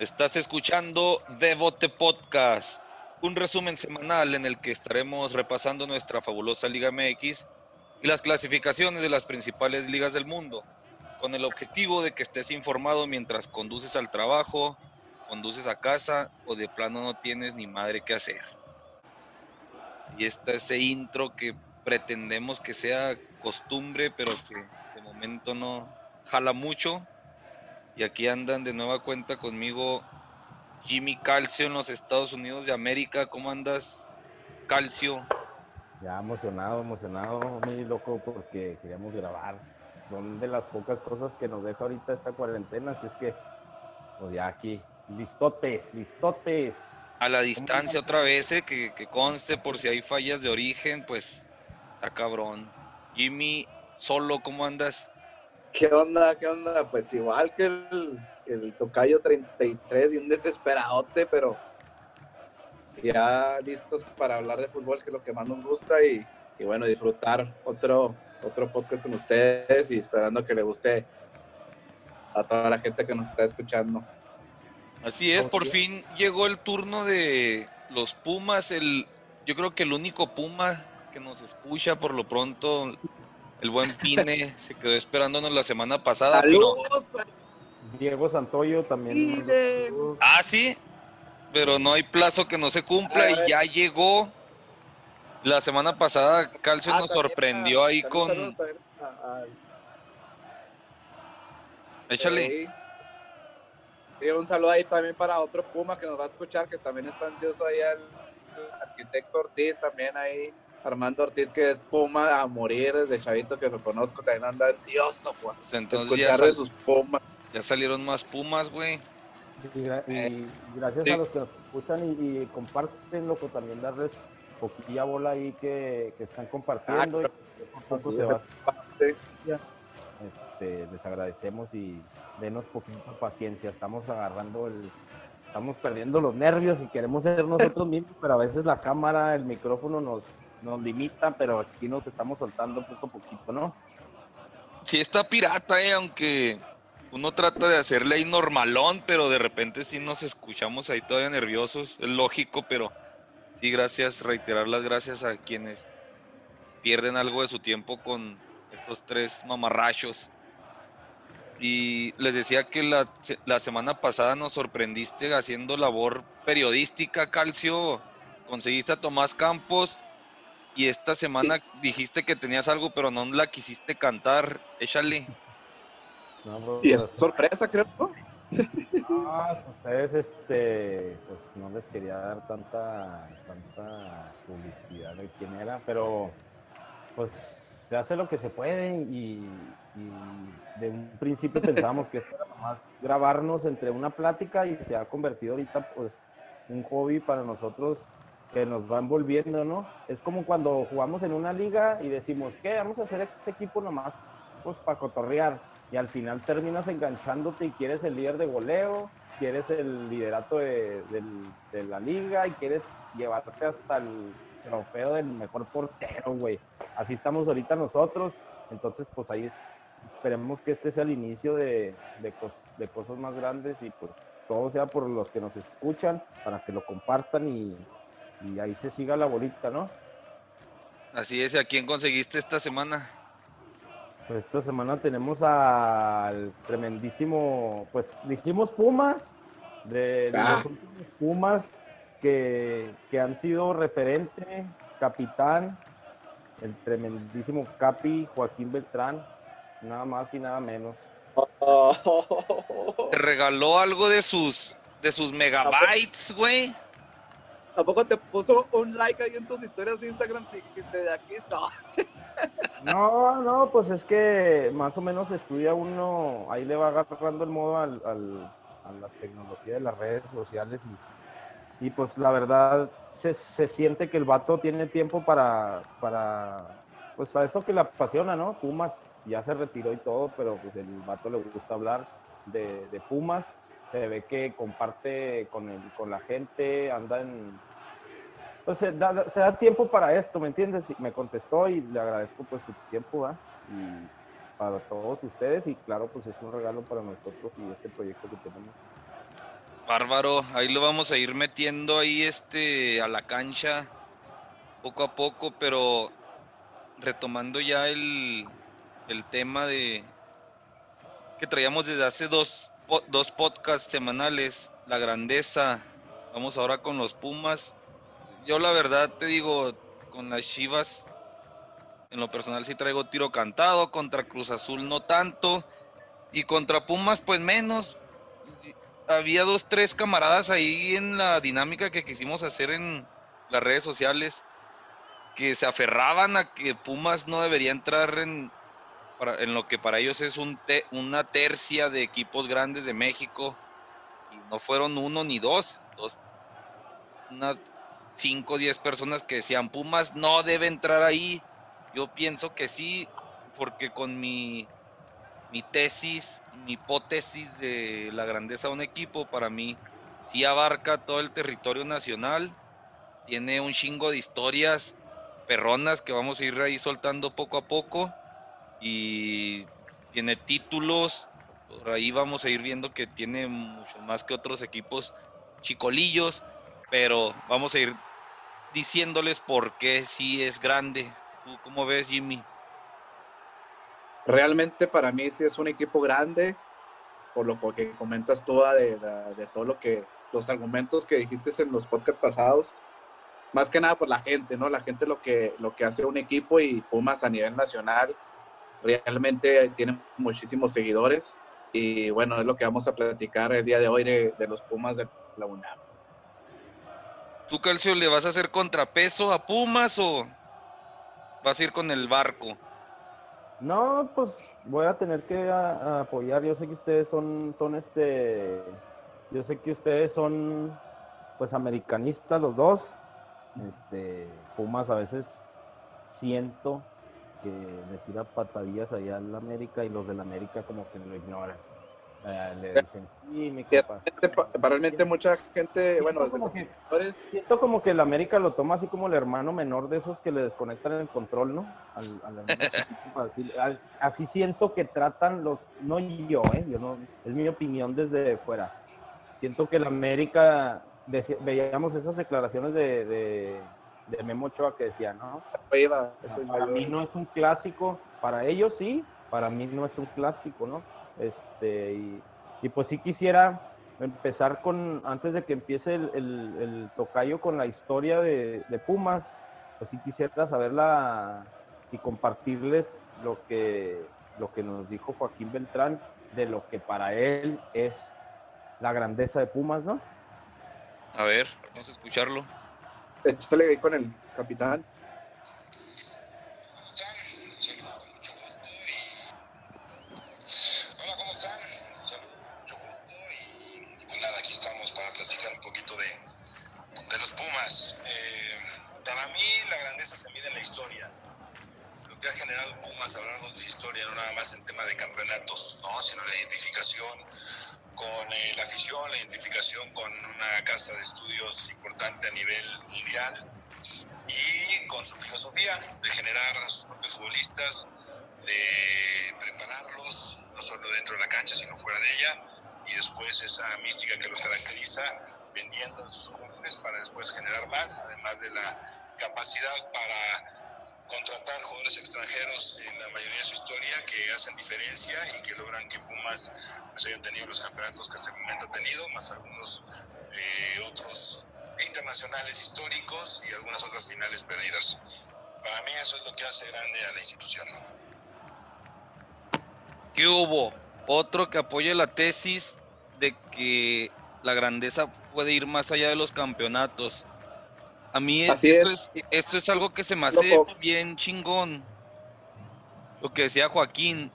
Estás escuchando Devote Podcast, un resumen semanal en el que estaremos repasando nuestra fabulosa Liga MX y las clasificaciones de las principales ligas del mundo, con el objetivo de que estés informado mientras conduces al trabajo, conduces a casa o de plano no tienes ni madre que hacer. Y este ese intro que pretendemos que sea costumbre, pero que de momento no jala mucho. Y aquí andan de nueva cuenta conmigo Jimmy Calcio en los Estados Unidos de América. ¿Cómo andas, Calcio? Ya emocionado, emocionado, muy loco porque queríamos grabar. Son de las pocas cosas que nos deja ahorita esta cuarentena, así es que, pues ya aquí, listotes, listotes. A la distancia otra vez, eh, que, que conste por si hay fallas de origen, pues está cabrón. Jimmy, solo, ¿cómo andas? ¿Qué onda? ¿Qué onda? Pues igual que el, el Tocayo 33 y un desesperadote, pero ya listos para hablar de fútbol, que es lo que más nos gusta, y, y bueno, disfrutar otro, otro podcast con ustedes y esperando que le guste a toda la gente que nos está escuchando. Así es, por fin llegó el turno de los Pumas, el, yo creo que el único Puma que nos escucha por lo pronto, el buen Pine se quedó esperándonos la semana pasada. pero- ¡Saludos! Diego Santoyo también. Ah, sí, pero no hay plazo que no se cumpla y ya llegó. La semana pasada Calcio Ah, nos sorprendió a- ahí con... saludos a- a- Échale. Un saludo ahí también para otro Puma que nos va a escuchar, que también está ansioso ahí el, el arquitecto Ortiz, también ahí, Armando Ortiz, que es Puma a morir desde chavito que lo conozco, también anda ansioso por Pues entonces escuchar de sus Pumas. ya salieron más Pumas, güey. Y, gra- y gracias Sí. a los que nos escuchan y, y comparten, loco, también darles poquilla bola ahí que, que están compartiendo. Ah, y se este, les agradecemos y denos poquita paciencia. Estamos agarrando el, estamos perdiendo los nervios y queremos ser nosotros mismos, pero a veces la cámara, el micrófono nos, nos limita, pero aquí nos estamos soltando poco a poquito, ¿no? Sí está pirata, eh, aunque uno trata de hacerle ahí normalón, pero de repente sí nos escuchamos ahí todavía nerviosos. Es lógico, pero sí, gracias, reiterar las gracias a quienes pierden algo de su tiempo con estos tres mamarrachos. Y les decía que la, la semana pasada nos sorprendiste haciendo labor periodística, Calcio. Conseguiste a Tomás Campos y esta semana dijiste que tenías algo, pero no la quisiste cantar. Échale. No, bro, Y es pues, sorpresa, creo. ¿no? Ah, ustedes, este, pues no les quería dar tanta, tanta publicidad de quién era, pero pues se hace lo que se puede y, y de un principio pensábamos que esto era nomás grabarnos entre una plática y se ha convertido ahorita pues un hobby para nosotros que nos va envolviendo, ¿no? Es como cuando jugamos en una liga y decimos, ¿qué? Vamos a hacer este equipo nomás, pues para cotorrear y al final terminas enganchándote y quieres el líder de goleo, quieres el liderato de, la liga y quieres llevarte hasta el trofeo del mejor portero, güey. Así estamos ahorita nosotros, entonces pues ahí es- esperemos que este sea el inicio de, cos- de cosas más grandes y pues todo sea por los que nos escuchan, para que lo compartan y, y ahí se siga la bolita, ¿no? Así es, ¿y ¿a quién conseguiste esta semana? Pues esta semana tenemos al tremendísimo, pues dijimos Pumas, de, de Ah. los últimos Pumas que, que han sido referente, capitán, el tremendísimo Capi Joaquín Beltrán, nada más y nada menos. ¿Te regaló algo de sus de sus megabytes, güey? Tampoco te puso un like ahí en tus historias de Instagram y dijiste de aquí soy. No, no, pues es que más o menos estudia uno, ahí le va agarrando el modo al, al- a la tecnología de las redes sociales y, y pues la verdad se, se siente que el vato tiene tiempo para, para, pues a eso que le apasiona, ¿no? Pumas, ya se retiró y todo, pero pues el vato le gusta hablar de, de Pumas, se ve que comparte con, el, con la gente, anda en, pues se da, se da tiempo para esto, ¿me entiendes? Me contestó y le agradezco pues su tiempo, ¿va? Y para todos ustedes y claro, pues es un regalo para nosotros y este proyecto que tenemos. Bárbaro, ahí lo vamos a ir metiendo ahí este a la cancha poco a poco, pero retomando ya el, el tema de que traíamos desde hace dos, dos podcasts semanales, la grandeza. Vamos ahora con los Pumas. Yo la verdad te digo, con las Chivas, en lo personal sí traigo tiro cantado, contra Cruz Azul no tanto, y contra Pumas pues menos. Había dos, tres camaradas ahí en la dinámica que quisimos hacer en las redes sociales que se aferraban a que Pumas no debería entrar en, en lo que para ellos es un una tercia de equipos grandes de México. Y no fueron uno ni dos, dos unas cinco o diez personas que decían Pumas no debe entrar ahí. Yo pienso que sí, porque con mi, mi tesis, mi hipótesis de la grandeza de un equipo, para mí sí abarca todo el territorio nacional, tiene un chingo de historias perronas que vamos a ir ahí soltando poco a poco y tiene títulos, por ahí vamos a ir viendo que tiene mucho más que otros equipos chicolillos, pero vamos a ir diciéndoles por qué sí es grande. ¿Tú cómo ves, Jimmy? Realmente para mí sí es un equipo grande, por lo que comentas tú ah, de, de, de todo lo que, los argumentos que dijiste en los podcasts pasados más que nada por la gente, ¿no? La gente lo que, lo que hace un equipo y Pumas a nivel nacional realmente tiene muchísimos seguidores y bueno, es lo que vamos a platicar el día de hoy de, los Pumas de la UNAM. ¿Tú, Calcio, le vas a hacer contrapeso a Pumas o vas a ir con el barco? No, pues voy a tener que apoyar. Yo sé que ustedes son, son este, yo sé que ustedes son, pues americanistas los dos. Este, Pumas a veces siento que le tira patadillas allá al América y los del América como que lo ignoran. le dicen, sí, mi Realmente mucha gente, bueno, como que, siento como que el América lo toma así como el hermano menor de esos que le desconectan el control, ¿no? así, siento que tratan los, no yo, ¿eh? Yo no, es mi opinión desde fuera. Siento que el América veíamos esas declaraciones de, de, Memo Ochoa que decía, ¿no? para mí no es un clásico, para ellos sí, para mí no es un clásico, ¿no? Este, y, pues sí quisiera empezar con, antes de que empiece el, el, tocayo con la historia de, de, Pumas, pues sí quisiera saberla y compartirles lo que, lo que nos dijo Joaquín Beltrán de lo que para él es la grandeza de Pumas, ¿no? A ver, vamos a escucharlo. Échale ahí con el capitán. Con casa de estudios importante a nivel mundial y con su filosofía de generar a sus propios futbolistas, de prepararlos no solo dentro de la cancha, sino fuera de ella, y después esa mística que los caracteriza, vendiendo sus jugadores para después generar más, además de la capacidad para contratar jugadores extranjeros en la mayoría de su historia que hacen diferencia y que logran que Pumas pues, hayan tenido los campeonatos que hasta el momento ha tenido, más algunos eh, otros internacionales históricos y algunas otras finales perdidas. Para mí eso es lo que hace grande a la institución. ¿Qué hubo? Otro que apoye la tesis de que la grandeza puede ir más allá de los campeonatos a mí esto, es. esto es algo que se me hace bien chingón. Lo que decía Joaquín,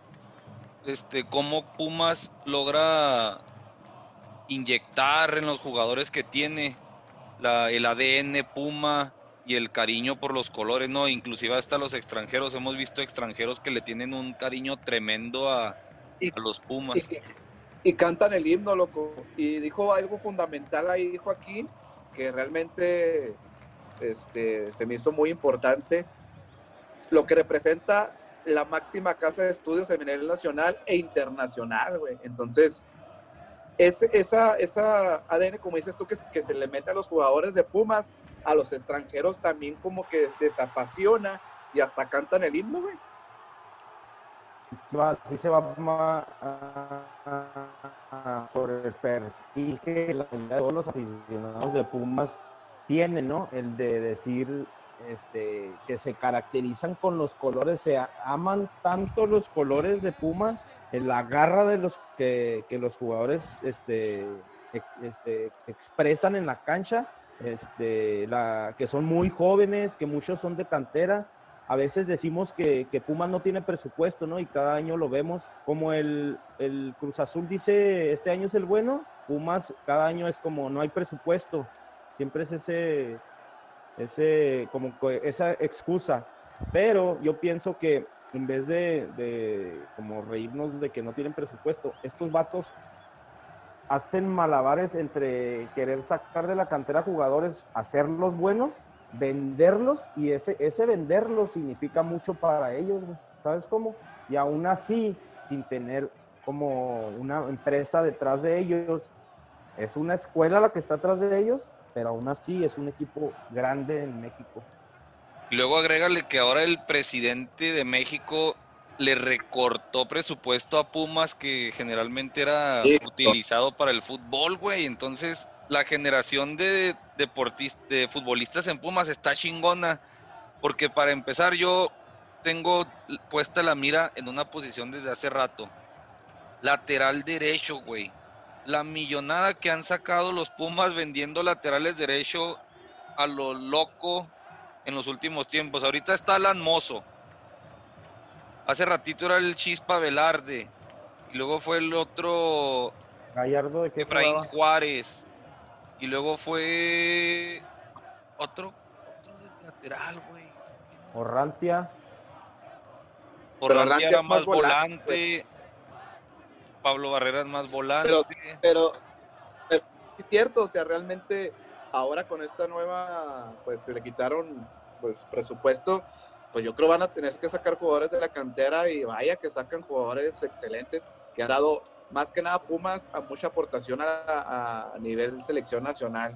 este, cómo Pumas logra inyectar en los jugadores que tiene la, el ADN Puma y el cariño por los colores, ¿no? Inclusive hasta los extranjeros, hemos visto extranjeros que le tienen un cariño tremendo a, a los Pumas. Y, y, cantan el himno, loco. Y dijo algo fundamental ahí, Joaquín, que realmente este, se me hizo muy importante lo que representa la máxima casa de estudios a nivel nacional e internacional, güey. Entonces, ese, esa, esa ADN, como dices tú, que, se le mete a los jugadores de Pumas, a los extranjeros también como que desapasiona y hasta cantan el himno, güey. Así se va a, por el perfil que la, todos los aficionados de Pumas tienen, ¿no? El de decir este, que se caracterizan con los colores, se aman tanto los colores de Pumas, la garra de los que, los jugadores este, este, expresan en la cancha, este, la, que son muy jóvenes, que muchos son de cantera. A veces decimos que, que Pumas no tiene presupuesto, ¿no? Y cada año lo vemos. Como el, el Cruz Azul dice, este año es el bueno, Pumas cada año es como no hay presupuesto. Siempre es ese, ese, como esa excusa. Pero yo pienso que en vez de, como reírnos de que no tienen presupuesto, estos vatos hacen malabares entre querer sacar de la cantera jugadores, hacerlos buenos, venderlos, y ese, ese venderlos significa mucho para ellos, ¿sabes cómo? Y aún así, sin tener como una empresa detrás de ellos, es una escuela la que está atrás de ellos, pero aún así es un equipo grande en México. Y luego agrégale que ahora el presidente de México le recortó presupuesto a Pumas que generalmente era utilizado para el fútbol, güey. Entonces, la generación de deportistas, de futbolistas en Pumas está chingona. Porque para empezar, yo tengo puesta la mira en una posición desde hace rato. Lateral derecho, güey. La millonada que han sacado los Pumas vendiendo laterales derecho a lo loco en los últimos tiempos. Ahorita está Alan Mozo. Hace ratito era el Chispa Velarde. Y luego fue el otro. Gallardo de Efraín Juárez. Y luego fue. Otro. Otro de lateral, güey. Orrantia. Orrantia era más, volante. Pablo Barrera es más volante. Pero, pero, es cierto, o sea, realmente ahora con esta nueva, pues que le quitaron pues presupuesto, pues yo creo van a tener que sacar jugadores de la cantera y vaya que sacan jugadores excelentes que han dado más que nada Pumas a mucha aportación a, a nivel selección nacional.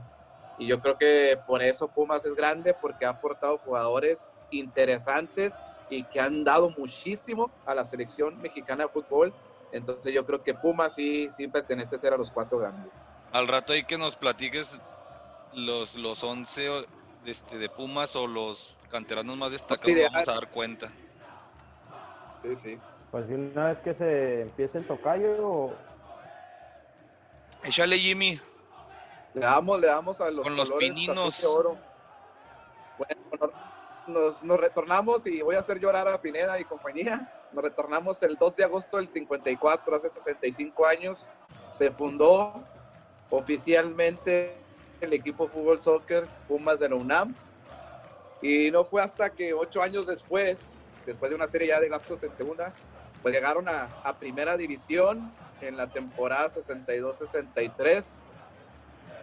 Y yo creo que por eso Pumas es grande, porque ha aportado jugadores interesantes y que han dado muchísimo a la selección mexicana de fútbol. Entonces yo creo que Pumas sí, sí pertenece a ser a los cuatro grandes. Al rato hay que nos platiques los, los 11 este, de Pumas o los canteranos más destacados vamos a dar cuenta. Sí, sí. Pues una vez que se empiece el tocayo. Échale, Jimmy. Le damos, le damos a los, Con los pininos. Oro. Bueno, nos, nos, retornamos y voy a hacer llorar a Pineda y compañía. Nos retornamos el 2 de agosto del 54, hace 65 años. Se fundó oficialmente el equipo fútbol soccer Pumas de la UNAM. Y no fue hasta que ocho años después, después de una serie ya de lapsos en segunda, pues llegaron a, primera división en la temporada 62-63.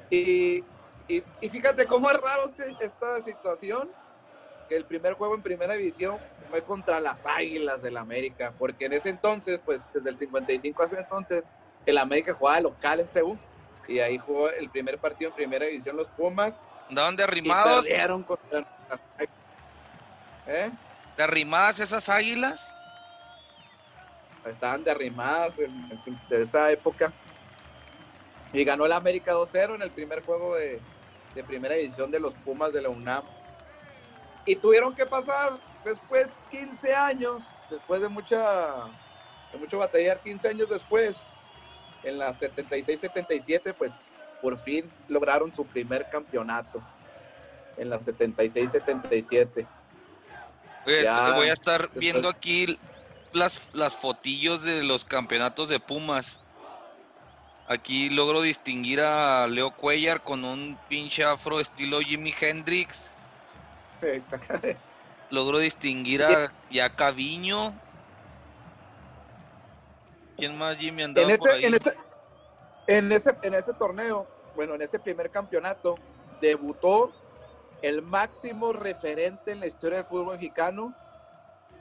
Y, y, y, fíjate cómo es raro este, esta situación, que el primer juego en primera división fue contra las Águilas del América, porque en ese entonces, pues desde el 55 a ese entonces, el América jugaba local en Seúl y ahí jugó el primer partido en primera división los Pumas. ¿Andaban derrimados? Y contra ¿Eh? ¿Derrimadas esas águilas? Estaban derrimadas en, en, de esa época. Y ganó el América 2-0 en el primer juego de, de, primera división de los Pumas de la UNAM. Y tuvieron que pasar después 15 años, después de mucha de mucho batallar, 15 años después, en la 76-77, pues por fin lograron su primer campeonato. En la 76-77. Voy a estar después... viendo aquí las, las fotillos de los campeonatos de Pumas. Aquí logro distinguir a Leo Cuellar con un pinche afro estilo Jimi Hendrix. Exactamente. Logro distinguir a Yaca Viño. ¿Quién más, Jimmy, andaba en ese, por ahí? En ese, en, ese, en ese torneo, bueno, en ese primer campeonato, debutó el máximo referente en la historia del fútbol mexicano,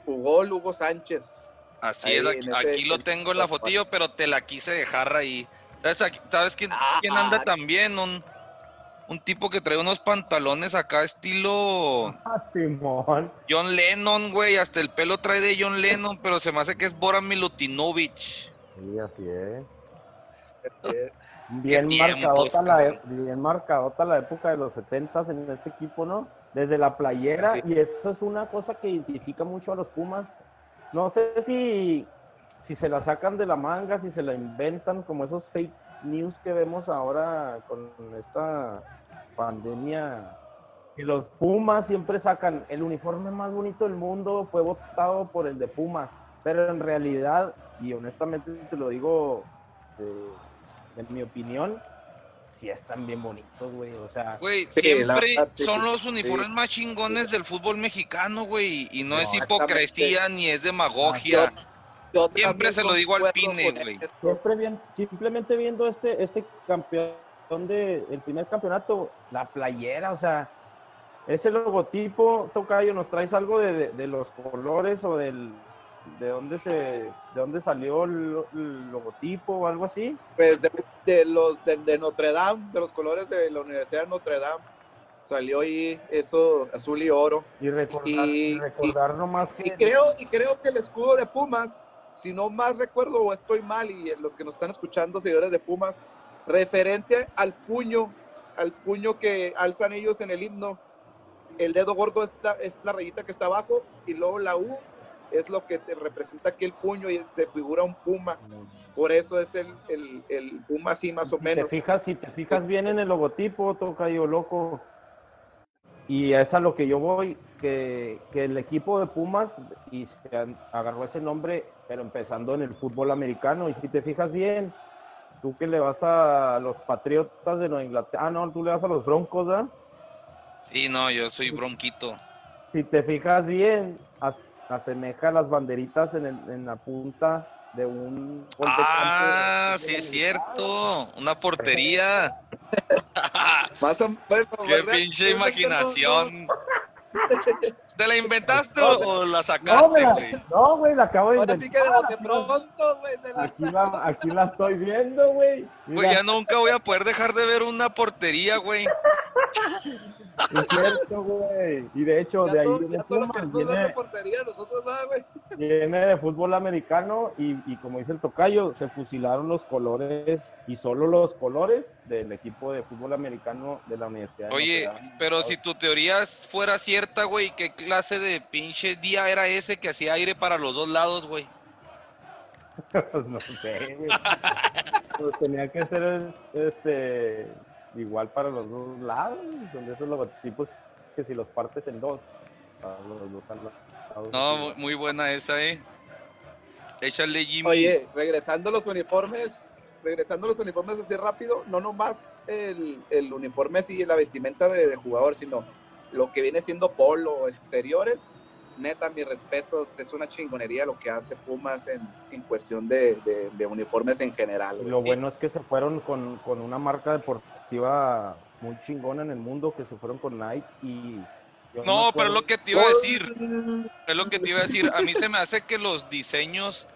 jugó Hugo Sánchez. Así ahí, es, aquí, lo tengo en la fotillo, pero te la quise dejar ahí ¿Sabes, quién, quién anda también? Un, un tipo que trae unos pantalones acá estilo Ah, Simón. John Lennon, güey. Hasta el pelo trae de John Lennon, pero se me hace que es Bora Milutinovic. Sí, así es. Es- Bien tiempos, marcadota, la, e- bien marcadota la época de los 70 en este equipo, ¿no? Desde la playera, Sí. y eso es una cosa que identifica mucho a los Pumas. No sé si, si se la sacan de la manga, si se la inventan, como esos fake news que vemos ahora con esta pandemia. Y los Pumas siempre sacan el uniforme más bonito del mundo, fue votado por el de Pumas. Pero en realidad, y honestamente te lo digo de, de mi opinión, sí están bien bonitos, güey. O sea, Güey, Sí, siempre verdad, sí, son los sí. uniformes más chingones del fútbol mexicano, güey. Y no, No, es hipocresía ni es demagogia. yo Siempre también se lo digo al Pine, güey. siempre bien, simplemente viendo este, este campeón de, el primer campeonato, la playera, o sea, ese logotipo, Tocayo, ¿nos traes algo de, de- de los colores o del de dónde se de dónde salió el, lo- el logotipo o algo así? Pues de, de los de, Notre Dame, de los colores de la Universidad de Notre Dame, salió ahí eso azul y oro. Y recordar, Y- y recordar nomás que Y creo, y creo que el escudo de Pumas, si no más recuerdo o estoy mal, y los que nos están escuchando, seguidores de Pumas, referente al puño, al puño que alzan ellos en el himno, el dedo gordo es la, es la rayita que está abajo, y luego la U es lo que te representa aquí el puño y se figura un puma. Por eso es el, el, el puma así más o Si te menos. fijas, si te fijas bien en el logotipo, Tocayo loco. Y es a lo que yo voy, que, que el equipo de Pumas y se agarró ese nombre, pero empezando en el fútbol americano. Y si te fijas bien, tú que le vas a los Patriotas de Nueva Inglaterra, ah, no, tú le vas a los Broncos, ¿verdad? Sí, no, yo soy bronquito. Si te fijas bien, as- asemeja las banderitas en, el- en la punta de un Ah, de sí es cierto. Una portería. Más o bueno, Qué pinche imaginación. ¿Te la inventaste No, o la sacaste, güey? no, güey, la acabo de Ahora sí inventar. que de pronto, güey, la Aquí la, aquí la estoy viendo, güey. Güey, ya nunca voy a poder dejar de ver una portería, güey. Es cierto, güey. Y de hecho, Ya de ahí todo, viene da de viene, portería, nosotros nada, güey. viene de fútbol americano y, y como dice el tocayo, se fusilaron los colores y solo los colores del equipo de fútbol americano de la Universidad. de Oye, pero si tu teoría fuera cierta, güey, ¿qué clase de pinche día era ese que hacía aire para los dos lados, güey? Pues no sé, güey. Pues tenía que ser este igual para los dos lados, donde esos logotipos que si los partes en dos, para los dos lados. No, mu- muy buena esa, eh. Échale, Jimmy. Oye, regresando a los uniformes, regresando a los uniformes así rápido, no nomás el, el uniforme así, la vestimenta de, de jugador, sino lo que viene siendo polo, exteriores. Neta, mis respetos, es una chingonería lo que hace Pumas en, en cuestión de, de- de uniformes en general. Güey. lo bueno es que se fueron con, con una marca deportiva muy chingona en el mundo, que se fueron con Nike y... yo No, me pero es lo que te iba a decir. Es lo que te iba a decir. A mí se me hace que los diseños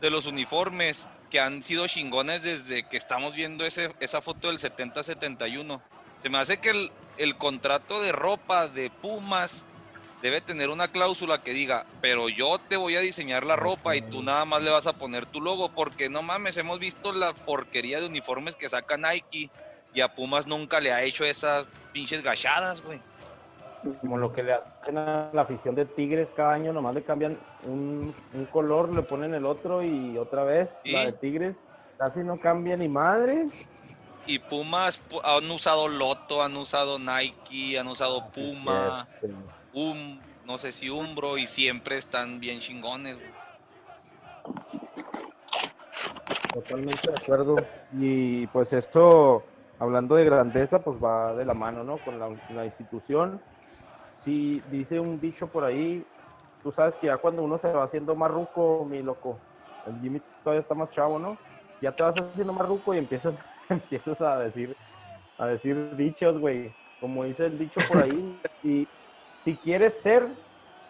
de los uniformes que han sido chingones desde que estamos viendo ese, esa foto del 70-71. Se me hace que el, el contrato de ropa de Pumas debe tener una cláusula que diga, pero yo te voy a diseñar la ropa y tú nada más le vas a poner tu logo, porque no mames, hemos visto la porquería de uniformes que saca Nike y a Pumas nunca le ha hecho esas pinches gachadas, güey. Como lo que le hacen a la afición de Tigres cada año, nomás le cambian un, un color, le ponen el otro y otra vez la de Tigres. Casi no cambia ni madre. Y Pumas pu- han usado Loto, han usado Nike, han usado Puma, Este, um, no sé si Umbro, y siempre están bien chingones. Totalmente de acuerdo. Y pues esto, hablando de grandeza, pues va de la mano, ¿no? Con la, la institución. Sí, dice un dicho por ahí, tú sabes que ya cuando uno se va haciendo más ruco, mi loco, el Jimmy todavía está más chavo, ¿no? Ya te vas haciendo más ruco y empiezas, empiezas a decir, a decir dichos, güey. Como dice el dicho por ahí, y si quieres ser,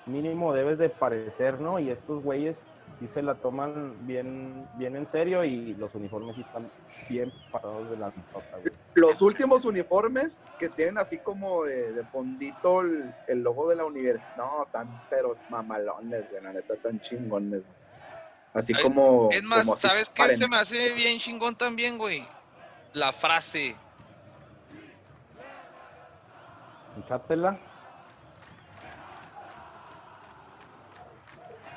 mínimo debes de parecer, ¿no? Y estos güeyes sí se la toman bien, bien en serio y los uniformes sí están bien parados de la nota, güey. Los últimos uniformes que tienen así como de, de fondito el, el logo de la universidad, no, tan pero mamalones, güey, la neta, tan chingones. güey. Así Ay, como. Es más, como ¿sabes qué se me hace bien chingón también, güey? La frase. Echátela.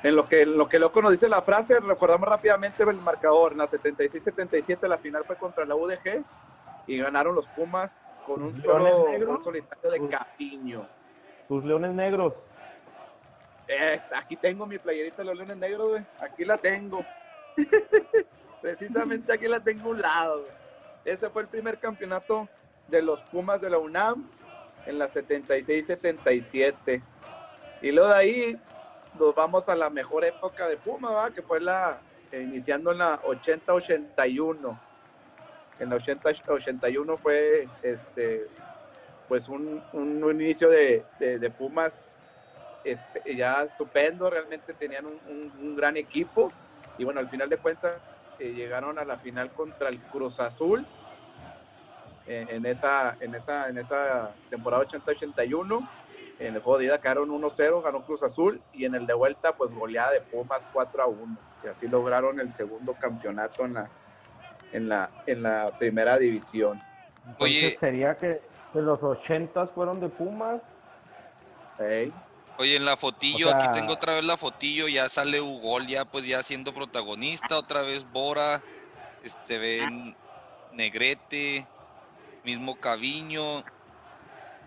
En lo que, en lo que loco nos dice la frase, recordamos rápidamente el marcador. En la 76-77 la final fue contra la UDG y ganaron los Pumas con un ¿Leones solo gol solitario de Capiño. Tus leones negros. Esta, aquí tengo mi playerita de los Leones Negros, güey. Aquí la tengo. Precisamente aquí la tengo a un lado, güey. Ese fue el primer campeonato de los Pumas de la UNAM en la 76-77. Y luego de ahí nos vamos a la mejor época de Puma, ¿va? que fue la eh, iniciando en la 80-81. En la 80-81 fue este pues un, un- un inicio de, de- de Pumas ya estupendo, realmente tenían un, un- gran equipo y bueno, al final de cuentas eh, llegaron a la final contra el Cruz Azul eh, en, esa, en, esa, en esa temporada 80-81. En el juego de ida quedaron 1-0, ganó Cruz Azul y en el de vuelta pues goleada de Pumas 4-1 y así lograron el segundo campeonato en la, en la, en la primera división. Entonces Oye. sería que, que los ochentas fueron de Pumas. Oye, en la fotillo, O sea- aquí tengo otra vez la fotillo, ya sale Ugol, ya pues ya siendo protagonista, otra vez Bora, este ven Negrete, mismo Caviño.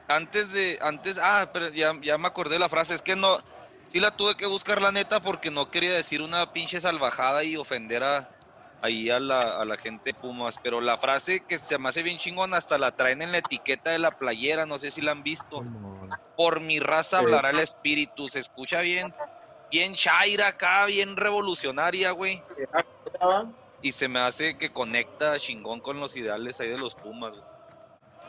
Antes de, antes, ah, pero ya, ya me acordé de la frase, es que no, sí la tuve que buscar la neta porque no quería decir una pinche salvajada y ofender a, ahí a la, a la gente de Pumas, pero la frase que se me hace bien chingón, hasta la traen en la etiqueta de la playera, no sé si la han visto por mi raza Sí. hablará el espíritu. Se escucha bien, bien Shaira acá, bien revolucionaria, güey. va. Y se me hace que conecta chingón con los ideales ahí de los Pumas, güey.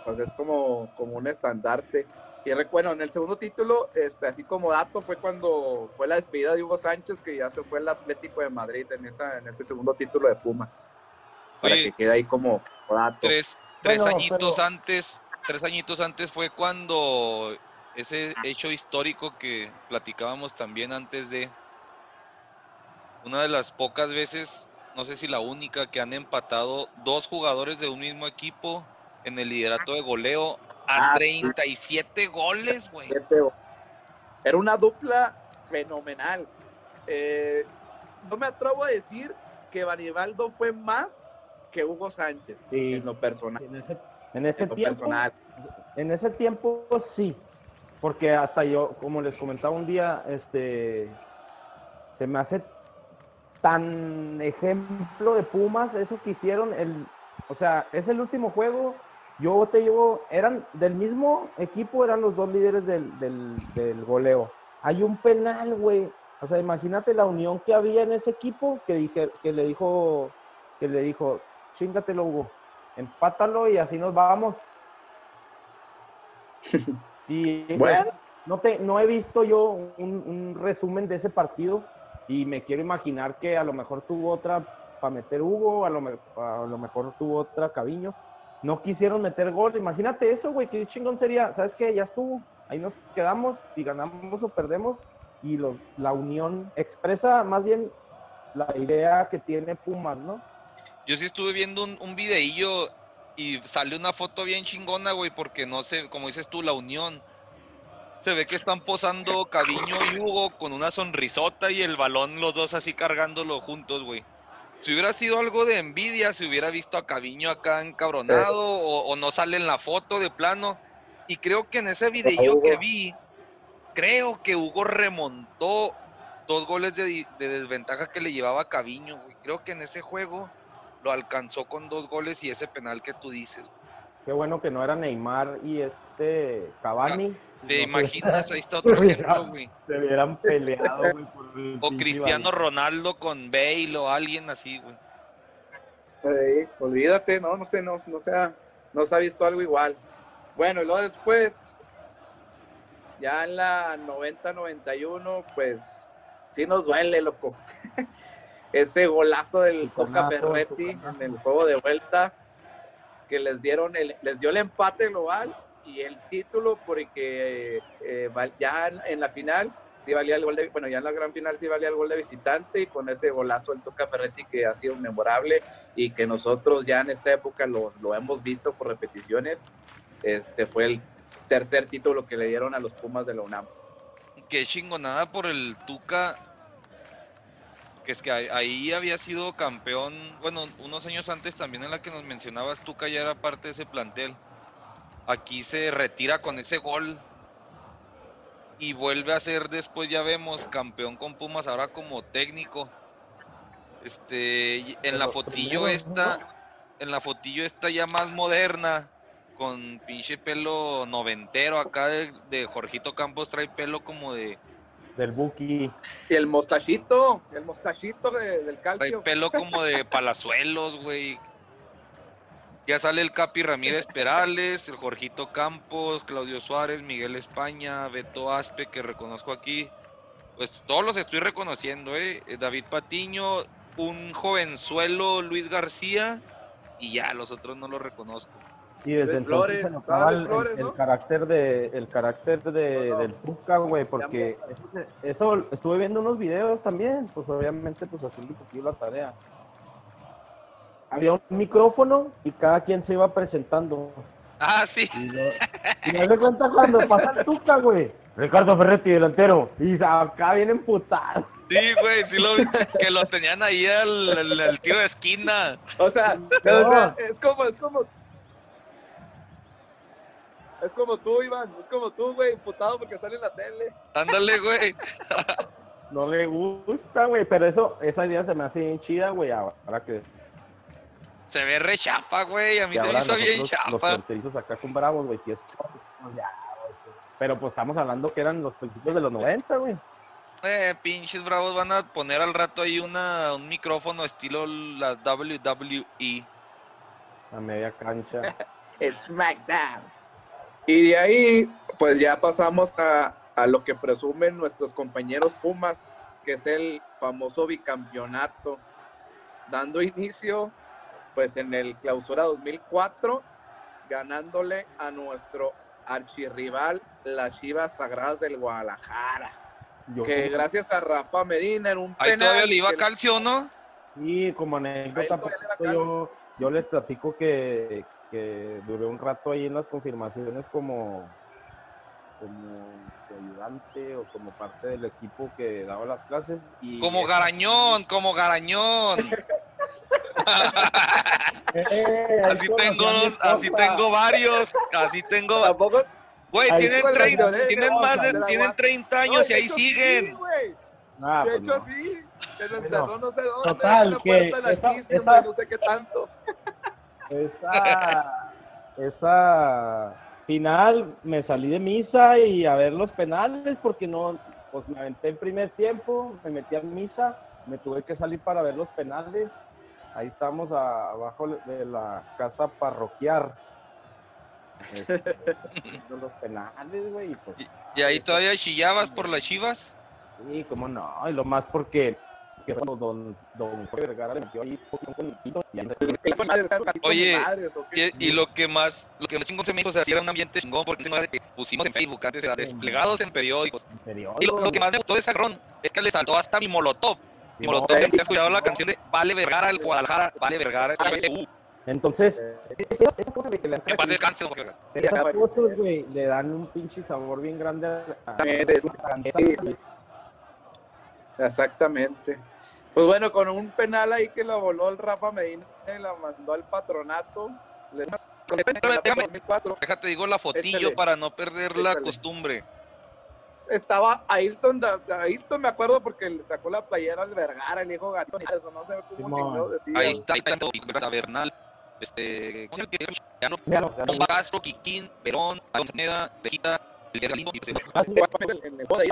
Pues es como, como un estandarte. Y re- bueno, en el segundo título, este, así como dato, fue cuando fue la despedida de Hugo Sánchez, que ya se fue al Atlético de Madrid en, esa, en ese segundo título de Pumas. Para Oye, que quede ahí como dato. tres, tres Bueno, añitos pero- antes, tres añitos antes fue cuando ese hecho histórico que platicábamos también antes de una de las pocas veces, no sé si la única, que han empatado dos jugadores de un mismo equipo en el liderato de goleo a Ah, 37 goles, güey. Era una dupla fenomenal. Eh, no me atrevo a decir que Banibaldo fue más que Hugo Sánchez Sí. en lo personal. En ese, en ese En lo tiempo, personal. en ese tiempo sí, porque hasta yo, como les comentaba un día, este, se me hace tan ejemplo de Pumas eso que hicieron el, o sea, es el último juego. Yo te llevo, eran del mismo equipo, eran los dos líderes del, del, del goleo. Hay un penal, güey. O sea, imagínate la unión que había en ese equipo que dije, que le dijo, que le dijo, chingatelo, Hugo, empátalo y así nos vamos. Y Bueno. no te, no he visto yo un, un resumen de ese partido y me quiero imaginar que a lo mejor tuvo otra para meter Hugo, a lo, a lo mejor tuvo otra Caviño. No quisieron meter gol. Imagínate eso, güey, qué chingón sería. ¿Sabes qué? Ya estuvo. Ahí nos quedamos. Si ganamos o perdemos. Y los, la unión expresa más bien la idea que tiene Pumas, ¿no? Yo sí estuve viendo un, un videillo y sale una foto bien chingona, güey, porque no sé, como dices tú, la unión. Se ve que están posando Caviño y Hugo con una sonrisota y el balón, los dos así cargándolo juntos, güey. Si hubiera sido algo de envidia, si hubiera visto a Caviño acá encabronado o, o no sale en la foto de plano. Y creo que en ese videillo que vi, creo que Hugo remontó dos goles de, desventaja que le llevaba a Caviño. Creo que en ese juego lo alcanzó con dos goles y ese penal que tú dices. Qué bueno que no era Neymar y este Cavani. ¿Te No, pues, imaginas? Ahí está otro ejemplo, güey. Se hubieran peleado, güey, por el O Cristiano. Ronaldo con Bale o alguien así, güey. Ey, olvídate, no, no sé, no, no, se ha, no se ha visto algo igual. Bueno, y luego después, ya en la 90-91, pues sí nos duele, loco. ese golazo del Coca Ferretti en el juego de vuelta, que les dieron el, les dio el empate global y el título porque eh, ya en, la final sí valía el gol de, bueno, ya en la gran final sí valía el gol de visitante y con ese golazo del Toca Ferretti que ha sido memorable y que nosotros ya en esta época lo, lo hemos visto por repeticiones, este fue el tercer título que le dieron a los Pumas de la UNAM. Qué chingonada por el Tuca. Que es que ahí, había sido campeón, bueno, unos años antes también en la que nos mencionabas, Tuca ya era parte de ese plantel. Aquí se retira con ese gol y vuelve a ser después, ya vemos, campeón con Pumas ahora como técnico. Este, en la fotillo primero, esta, en la fotillo esta ya más moderna, con pinche pelo noventero acá de, de Jorgito Campos trae pelo como de Del Buki. Y el mostachito, el mostachito de- del calcio. pelo como de palazuelos, güey. Ya sale el Capi Ramírez Perales, el Jorgito Campos, Claudio Suárez, Miguel España, Beto Aspe, que reconozco aquí. Pues todos los estoy reconociendo, ¿eh? Eh, David Patiño, un jovenzuelo Luis García, y ya, los otros no los reconozco. Y desde Luis entonces Flores, se notaba Luis el, Flores, el ¿no? carácter de el carácter de, del Tuca, güey, porque eso, eso estuve viendo unos videos también, pues obviamente pues haciendo un poquito la tarea. Había un micrófono y cada quien se iba presentando. Ah, sí. Y, lo- y me doy cuenta cuando pasa el Tuca, güey. Ricardo Ferretti, delantero. Y acá viene emputado. Sí, güey, sí lo que lo tenían ahí al, al- al tiro de esquina. O sea, o sea, es como, es como. Es como tú, Iván, es como tú, güey, imputado porque sale en la tele. Ándale, güey. No le gusta, güey, pero eso, esa idea se me hace bien chida, güey, ahora que, Se ve re chafa, güey. A mí se me hizo bien nosotros, los chafa. fronterizos acá son bravos, güey, si es pues ya, pero pues estamos hablando que eran los principios de los 90, güey. Eh, pinches bravos van a poner al rato ahí una, un micrófono estilo la WWE. A media cancha. SmackDown. Y de ahí, pues ya pasamos a, a lo que presumen nuestros compañeros Pumas, que es el famoso bicampeonato, dando inicio, pues en el clausura 2004, ganándole a nuestro archirrival, las Chivas Sagradas del Guadalajara, Yo, que gracias a Rafa Medina en un Ahí penal todavía le iba Calcio, ¿no? Sí, como anécdota, poquito yo, yo les platico que, que duré un rato ahí en las confirmaciones como, como ayudante o como parte del equipo que daba las clases. Y Como Garañón, como Garañón. Eh, Así tengo, dos- así tengo varios, así tengo. Tampoco Güey, tienen, fue la 30, nacional, tienen más de, de la tienen Guad- 30 No, años y de ahí sí, siguen. güey. Ah, de pues hecho, no. sí. Se lo encerró no sé dónde. total, en que puerta esa- altísima, esa- no sé qué tanto. Esa, esa final me salí de misa y a ver los penales porque no, pues me aventé el primer tiempo, me metí a misa, me tuve que salir para ver los penales. Ahí estamos a- abajo de la casa parroquial. Este, los penales, güey, y pues Y ahí todavía chillabas por las chivas. sí, cómo no, y lo más porque que cuando don, don Jorge Vergara le metió ahí un poquito con y ahí Oye. Y, y lo que más, lo que más chingón se me hizo, o sea, sí era un ambiente chingón, porque no era de que pusimos en Facebook, antes era desplegados en periódicos. Y lo, lo que más me gustó de ese agarrón es que le saltó hasta mi molotov. Mi no, molotov eh, siempre ha escuchado la canción de Vale Vergara, el Guadalajara, Vale Vergara, es uh, Entonces, Eh, esas cosas de que le en paz descanse. Esas cosas, güey, le dan un pinche sabor bien grande a a- Exactamente, es-. Pues bueno, con un penal ahí que la voló el Rafa Medina y la mandó al patronato. Le- Déjame- 2004, Déjate, digo la fotillo Échale. para no perder la Échale. costumbre. estaba Ayrton, Ayrton me acuerdo porque le sacó la playera al Vergara, el hijo gato, eso no sé cómo Simón. chingados decía. Ahí está, ahí está, Tabernal, este, ¿cómo llama el que Castro, Quiquín, Perón, Moneda, Vejita, el Guerra Lindo, y Ah, en el juego de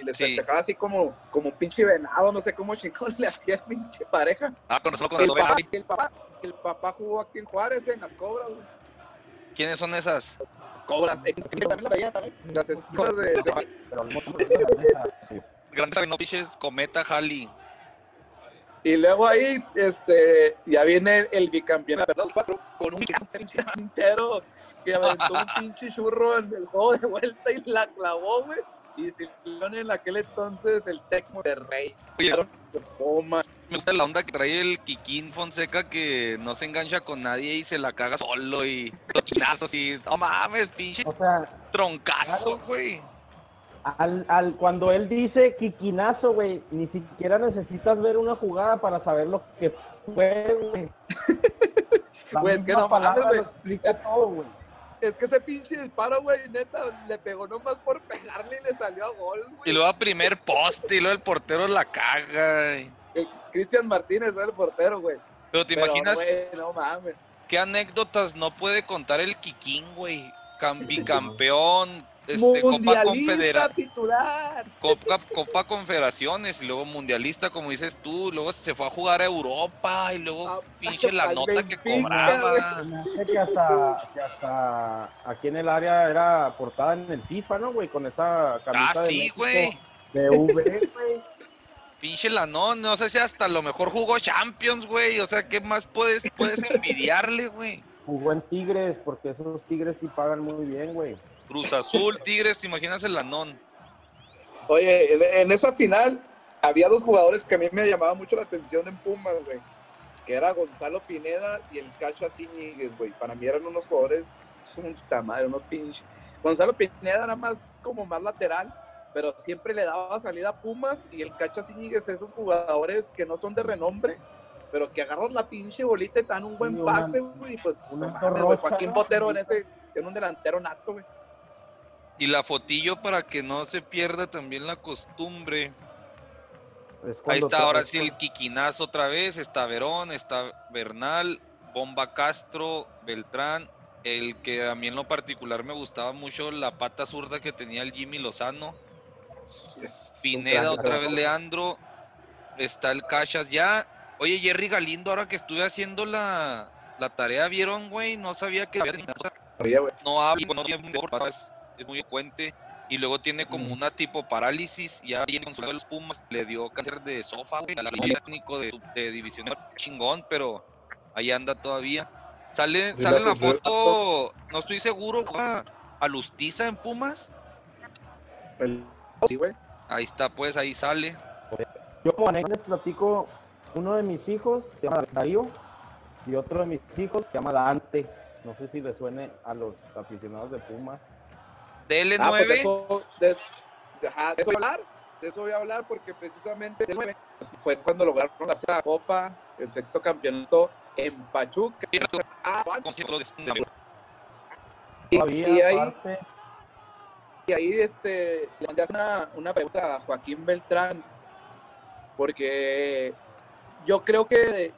y les Sí. festejaba así como, como un pinche venado, no sé cómo chingón le hacía el pinche pareja. ah, con nosotros con El papá, el papá, el papá jugó aquí en Juárez en las cobras, güey. ¿Quiénes son esas? Las cobras, eh, también la veía también. Las escuelas de. Grandes Avenopiches, Cometa, Jali. Y luego ahí, este, ya viene el, el bicampeonato, ¿verdad? Cuatro, con un pinche entero que aventó un pinche churro en el juego de vuelta y la clavó, güey. Y Silvio en aquel entonces el Tecmo de Rey. Oye, Toma. me gusta la onda que trae el Kikín Fonseca que no se engancha con nadie y se la caga solo y los quinazos y no mames, pinche O sea, troncazo, Claro. güey. al, al, cuando él dice quiquinazo, güey, ni siquiera necesitas ver una jugada para saber lo que fue, güey. Es que no mames, palabra güey. lo explica todo, güey. Es que ese pinche disparo, güey, neta, le pegó nomás por pegarle y le salió a gol, güey. Y luego a primer poste y luego el portero la caga. y- El Cristian Martínez fue el portero, güey. Pero te Pero, imaginas güey, no mames. qué anécdotas no puede contar el Kikín, güey. Cam- Bicampeón, este, Copa Confedera titular. Copa, Copa Confederaciones y luego Mundialista, como dices tú. Luego se fue a jugar a Europa y luego Ah, pinche la nota que cobraba. Que hasta, que hasta aquí en el área era portada en el FIFA, ¿no, güey? Con esa camisa Ah, de sí, güey. De V, güey. Pinche Lanón, no sé si hasta lo mejor jugó Champions, güey. O sea, ¿qué más puedes, puedes envidiarle, güey? Jugó en Tigres, porque esos Tigres sí pagan muy bien, güey. Cruz Azul, Tigres, ¿te imaginas el Lanón? Oye, en, en esa final había dos jugadores que a mí me llamaban mucho la atención en Pumas, güey. Que era Gonzalo Pineda y el Cacha Zíñiguez, güey. Para mí eran unos jugadores, puta madre, unos pinches. Gonzalo Pineda era más como más lateral, pero siempre le daba salida a Pumas y el Cacha Zíñiguez, esos jugadores que no son de renombre, pero que agarran la pinche bolita y te dan un buen pase, güey. Pues, una no mames, güey, torrocha, Joaquín. Botero en ese, en un delantero nato, güey. Y la fotillo para que no se pierda también la costumbre. Es Ahí está, ahora sí el Quiquinazo otra vez. Está Verón, está Bernal, Bomba Castro, Beltrán. El que a mí en lo particular me gustaba mucho, la pata zurda que tenía el Jimmy Lozano. Pineda, otra vez. Leandro. Está el Cachas ya. Oye, Jerry Galindo, ahora que estuve haciendo la, la tarea, ¿vieron, güey? No sabía que había- Oye, güey. no habla, no muy es, muy elocuente. Y luego tiene como una tipo parálisis, ya viene con su de los Pumas, le dio cáncer de sofá, güey, al técnico de, de división chingón, pero ahí anda todavía. Sale, Sí, sale la en la sufrió. foto, no estoy seguro, ¿juega a Lustiza en Pumas. El- Sí, güey. Ahí está, pues, ahí sale. Yo como anécdota les platico, uno de mis hijos se llama Darío y otro de mis hijos se llama Dante. No sé si le suene a los aficionados de Pumas. DL9, Ah, pues de eso, de, de- ajá, de eso voy a hablar, de eso voy a hablar porque precisamente el 9 fue cuando lograron la sexta copa, el sexto campeonato en Pachuca. Ah, y, ahí, y ahí este, le mandé una pregunta a Joaquín Beltrán, porque yo creo que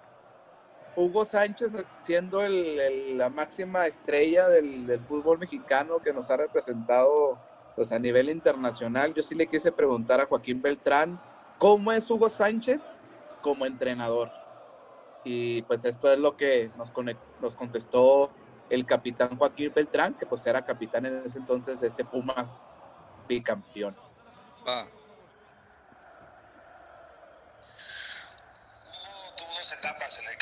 Hugo Sánchez, siendo el- el- la máxima estrella del, del fútbol mexicano que nos ha representado pues, a nivel internacional, yo sí le quise preguntar a Joaquín Beltrán, ¿cómo es Hugo Sánchez como entrenador? Y pues esto es lo que nos, nos contestó el capitán Joaquín Beltrán, que pues era capitán en ese entonces de ese Pumas bicampeón. Tuvo dos etapas en el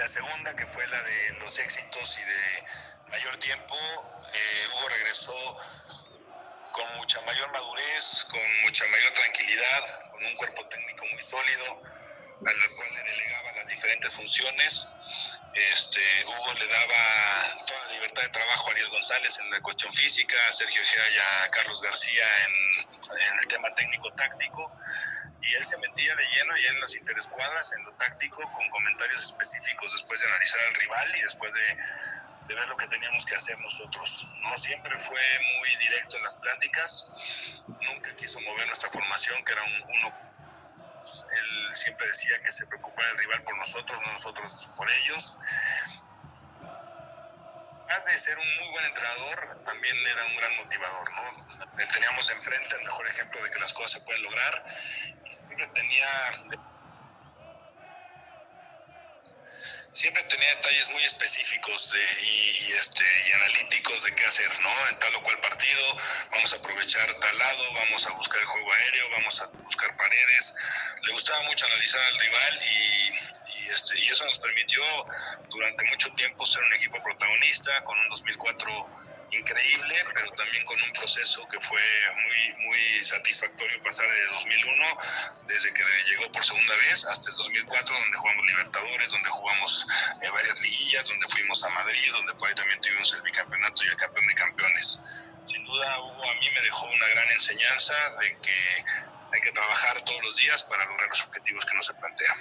la segunda, que fue la de los éxitos y de mayor tiempo, eh, Hugo regresó con mucha mayor madurez, con mucha mayor tranquilidad, con un cuerpo técnico muy sólido, al cual le delegaba las diferentes funciones. Este, Hugo le daba toda la libertad de trabajo a Ariel González en la cuestión física, a Sergio Gea y a Carlos García en, en el tema técnico-táctico y él se metía de lleno ya en las interescuadras, en lo táctico, con comentarios específicos después de analizar al rival y después de, ver lo que teníamos que hacer nosotros. No siempre fue muy directo en las pláticas, nunca quiso mover nuestra formación, que era un uno. Él siempre decía que se preocupaba el rival por nosotros, no nosotros por ellos. Además de ser un muy buen entrenador, también era un gran motivador, ¿no? Teníamos enfrente el mejor ejemplo de que las cosas se pueden lograr siempre tenía siempre tenía detalles muy específicos y, este, y analíticos de qué hacer, ¿no? En tal o cual partido, vamos a aprovechar tal lado, vamos a buscar el juego aéreo, vamos a buscar paredes. Le gustaba mucho analizar al rival y, y, este, y eso nos permitió durante mucho tiempo ser un equipo protagonista con un 2004 increíble, pero también con un proceso que fue muy, muy satisfactorio pasar de 2001, desde que llegó por segunda vez, hasta el 2004, donde jugamos Libertadores, donde jugamos eh, varias liguillas, donde fuimos a Madrid, donde por ahí también tuvimos el bicampeonato y el campeón de campeones. Sin duda, Hugo a mí me dejó una gran enseñanza de que hay que trabajar todos los días para lograr los objetivos que nos se plantean.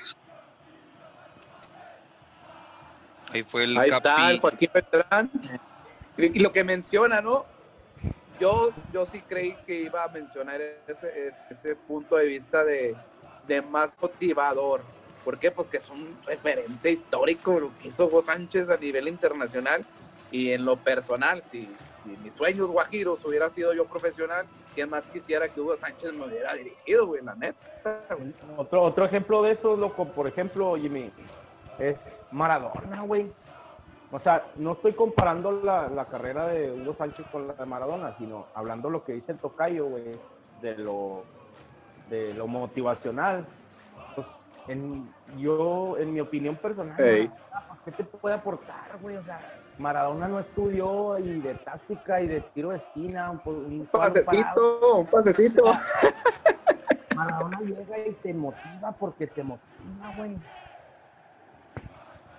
Ahí fue el Ahí está el Joaquín Beltrán. Y lo que menciona, ¿no? Yo, yo sí creí que iba a mencionar ese, ese punto de vista de, de más motivador. ¿Por qué? Pues que es un referente histórico lo que hizo Hugo Sánchez a nivel internacional y en lo personal, si, si mis sueños guajiros hubiera sido yo profesional, ¿quién más quisiera que Hugo Sánchez me hubiera dirigido, güey? La neta. Güey. Otro, otro ejemplo de eso, loco, por ejemplo, Jimmy, es Maradona, güey. O sea, no estoy comparando la, la, carrera de Hugo Sánchez con la de Maradona, sino hablando lo que dice el tocayo, güey, de lo, de lo motivacional. Pues, en, yo, en mi opinión personal, hey. ¿qué te puede aportar, güey? O sea, Maradona no estudió y de táctica y de tiro de esquina. Un, un pasecito, un pasecito. Maradona llega y te motiva porque te motiva, güey.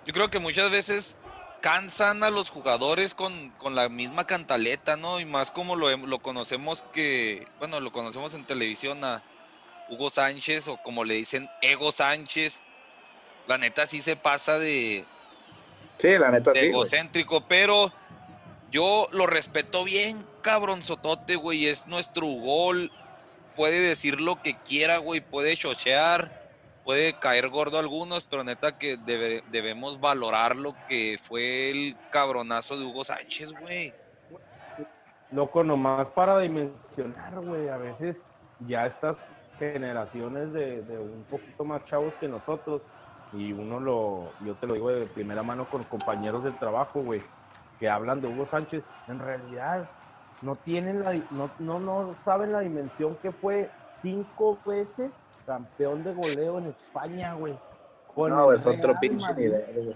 Yo creo que muchas veces cansan a los jugadores con, con, la misma cantaleta, ¿no? Y más como lo, lo, conocemos que, bueno, lo conocemos en televisión a Hugo Sánchez o como le dicen Ego Sánchez. La neta sí se pasa de... Sí, la neta de sí. Egocéntrico, güey. pero yo lo respeto bien, cabrón sotote, güey. Es nuestro gol. Puede decir lo que quiera, güey. Puede chochear puede caer gordo algunos, pero neta que debe, debemos valorar lo que fue el cabronazo de Hugo Sánchez, güey. Loco, nomás para dimensionar, güey, a veces ya estas generaciones de, de, un poquito más chavos que nosotros, y uno lo, yo te lo digo de primera mano con compañeros del trabajo, güey, que hablan de Hugo Sánchez, en realidad no tienen la, no, no, no saben la dimensión que fue cinco veces campeón de goleo en España, güey. No, es otro pinche nivel, güey.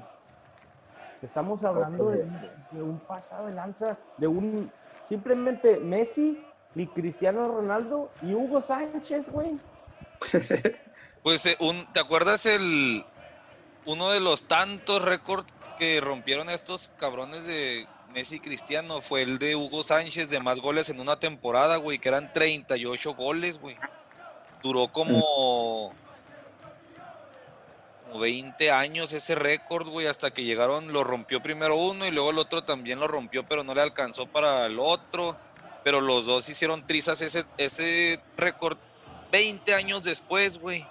Estamos hablando de, de, un pasado de lanza, de un simplemente Messi y Cristiano Ronaldo y Hugo Sánchez, güey. Pues eh, un, ¿te acuerdas el uno de los tantos récords que rompieron estos cabrones de Messi y Cristiano fue el de Hugo Sánchez de más goles en una temporada, güey, que eran 38 goles, güey duró como, como 20 años ese récord, güey, hasta que llegaron, lo rompió primero uno y luego el otro también lo rompió, pero no le alcanzó para el otro. Pero los dos hicieron trizas ese, ese récord 20 años después, güey.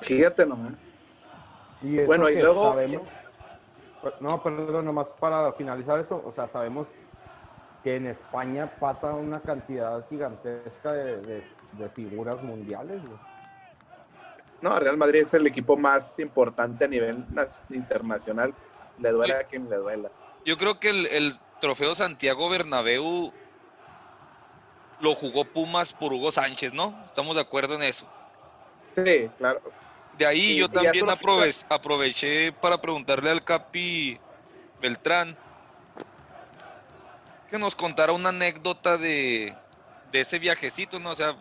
Fíjate nomás. Y bueno, y luego... Sabemos, no, perdón, nomás para finalizar eso, o sea, sabemos que en España pasa una cantidad gigantesca de, de, de figuras mundiales. Güey. No, Real Madrid es el equipo más importante a nivel internacional. Le duela a quien le duela. Yo creo que el, el, trofeo Santiago Bernabéu lo jugó Pumas por Hugo Sánchez, ¿no? Estamos de acuerdo en eso. Sí, claro. De ahí sí, yo también aprove aproveché para preguntarle al Capi Beltrán que nos contara una anécdota de, de ese viajecito, ¿no? O sea,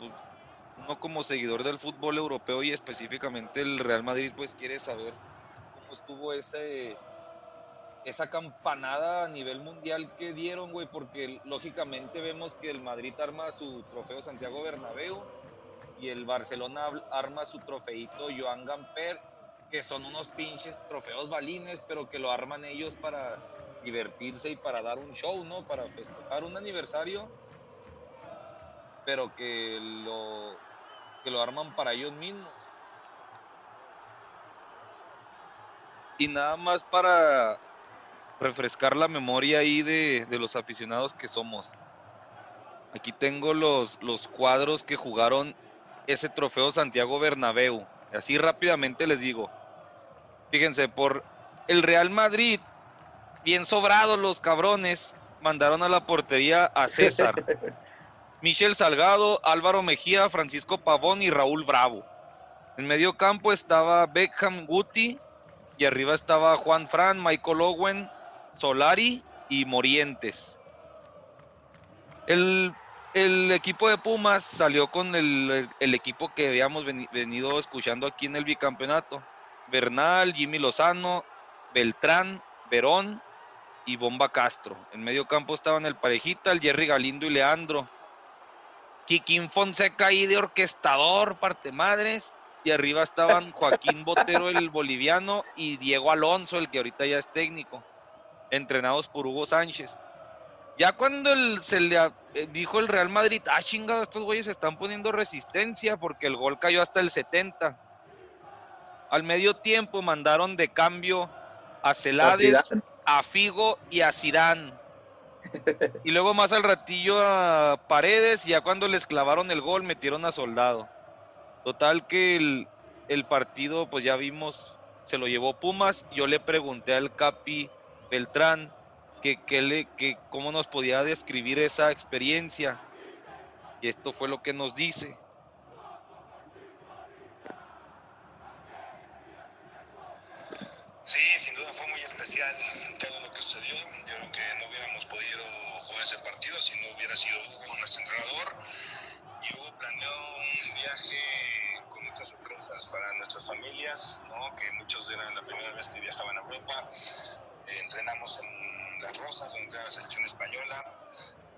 uno como seguidor del fútbol europeo y específicamente el Real Madrid, pues quiere saber cómo estuvo ese, esa campanada a nivel mundial que dieron, güey, porque lógicamente vemos que el Madrid arma su trofeo Santiago Bernabéu y el Barcelona arma su trofeito Joan Gamper, que son unos pinches trofeos balines, pero que lo arman ellos para divertirse y para dar un show, ¿no? Para festejar un aniversario, pero que lo, que lo arman para ellos mismos. Y nada más para refrescar la memoria ahí de, de los aficionados que somos. Aquí tengo los, los cuadros que jugaron ese trofeo Santiago Bernabéu. Así rápidamente les digo. Fíjense, por el Real Madrid, bien sobrados los cabrones, mandaron a la portería a César. Michel Salgado, Álvaro Mejía, Francisco Pavón y Raúl Bravo. En medio campo estaba Beckham Guti y arriba estaba Juan Fran, Michael Owen, Solari y Morientes. El, el equipo de Pumas salió con el, el equipo que habíamos veni- venido escuchando aquí en el bicampeonato. Bernal, Jimmy Lozano, Beltrán, Verón y Bomba Castro. En medio campo estaban el Parejita, el Jerry Galindo y Leandro. Kikín Fonseca ahí de orquestador, parte madres. Y arriba estaban Joaquín Botero, el boliviano, y Diego Alonso, el que ahorita ya es técnico, entrenados por Hugo Sánchez. Ya cuando el- se le eh, dijo el Real Madrid, ah, chingado, estos güeyes están poniendo resistencia porque el gol cayó hasta el 70. Al medio tiempo mandaron de cambio a Celades, a Figo y a Zidane. Y luego más al ratillo a Paredes y ya cuando les clavaron el gol metieron a Soldado. Total que el, el partido pues ya vimos, se lo llevó Pumas. Yo le pregunté al Capi Beltrán que, que le, que cómo nos podía describir esa experiencia. Y esto fue lo que nos dice. Sí, sin duda fue muy especial lo que sucedió. Yo creo que no hubiéramos podido jugar ese partido si no hubiera sido Hugo nuestro entrenador. Y Hugo planeó un viaje con muchas sorpresas para nuestras familias, ¿no? que muchos eran la primera vez que viajaban a Europa. Eh, entrenamos en Las Rosas, donde entrena la selección española.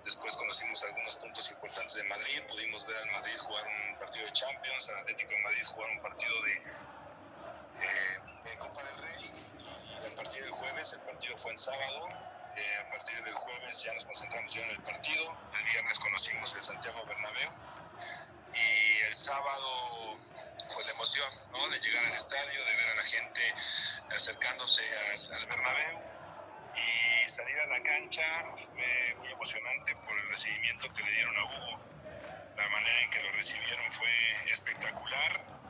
Después conocimos algunos puntos importantes de Madrid. Pudimos ver al Madrid jugar un partido de Champions, al Atlético de Madrid jugar un partido de, eh, de Copa del Rey y a partir del jueves, el partido fue en sábado, eh, a partir del jueves ya nos concentramos ya en el partido, el viernes conocimos el Santiago Bernabéu y el sábado fue la emoción ¿no? de llegar al estadio, de ver a la gente acercándose al, al Bernabéu y salir a la cancha fue muy emocionante por el recibimiento que le dieron a Hugo. La manera en que lo recibieron fue espectacular.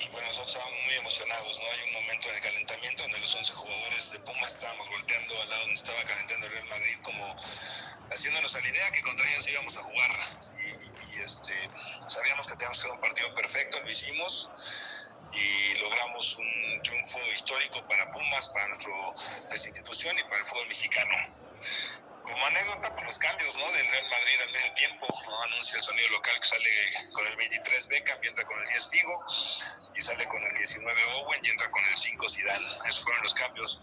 Y bueno, nosotros estábamos muy emocionados, ¿no? Hay un momento de calentamiento donde los 11 jugadores de Pumas estábamos volteando al lado donde estaba calentando el Real Madrid, como haciéndonos a la idea que contra ellos íbamos a jugar. Y, y, este, sabíamos que teníamos que hacer un partido perfecto, lo hicimos y logramos un triunfo histórico para Pumas, para nuestro, nuestra institución y para el fútbol mexicano. Como anécdota, por los cambios ¿no? del Real Madrid al medio tiempo, ¿no? anuncia el sonido local que sale con el 23 Beckham y entra con el 10 Figo, y sale con el 19 Owen y entra con el 5 Zidane. Esos fueron los cambios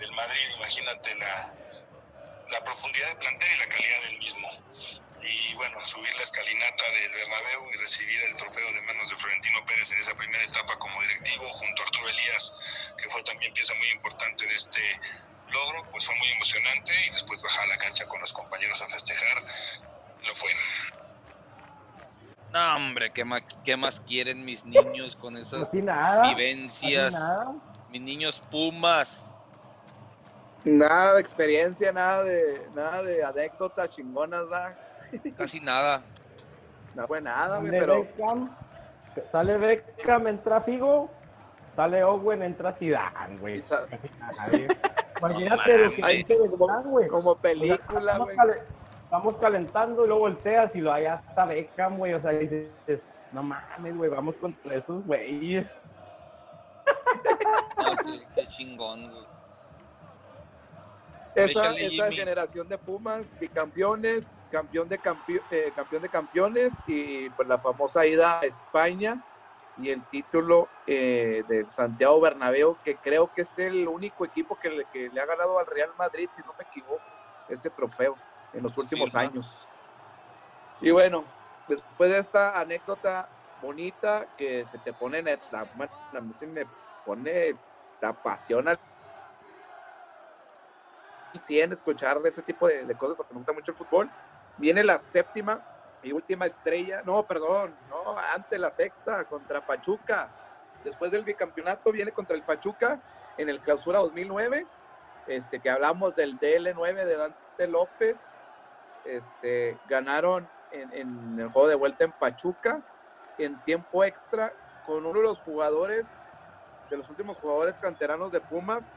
del Madrid, imagínate la, la profundidad del plantel y la calidad del mismo. Y bueno, subir la escalinata del Bernabéu y recibir el trofeo de manos de Florentino Pérez en esa primera etapa como directivo junto a Arturo Elías, que fue también pieza muy importante de este logro, pues fue muy emocionante y después bajar a la cancha con los compañeros a festejar, lo fue. No, hombre, ¿qué, ma- qué más quieren mis niños con esas Así nada. así vivencias? nada. Mis niños Pumas. Nada de experiencia, nada de, nada de anécdotas chingonas, ¿verdad? Casi nada. No fue nada, Sale pero Beckham, sale Beckham, entra Figo, sale Owen, entra Zidane, güey. Casi nadie. Imagínate lo que dice güey. como O sea, película, estamos, estamos calentando y luego volteas y lo allá está Beckham, güey. O sea, dices, no mames, güey, vamos contra esos güeyes. No, qué, qué chingón, güey. Esa, esa generación de Pumas, bicampeones, campeón de, campi- eh, campeón de campeones y pues la famosa ida a España y el título eh, del Santiago Bernabéu, que creo que es el único equipo que le, que le ha ganado al Real Madrid, si no me equivoco, ese trofeo en los últimos Confirma. años. Y bueno, después de esta anécdota bonita que se te pone en la, a mí se me pone la pasión al 100 escuchar ese tipo de, de cosas porque me gusta mucho el fútbol. Viene la séptima y última estrella, no, perdón, no, antes la sexta contra Pachuca. Después del bicampeonato viene contra el Pachuca en el clausura 2009, este, que hablamos del DL9 de Dante López. Este, ganaron en, en el juego de vuelta en Pachuca en tiempo extra con uno de los jugadores de los últimos jugadores canteranos de Pumas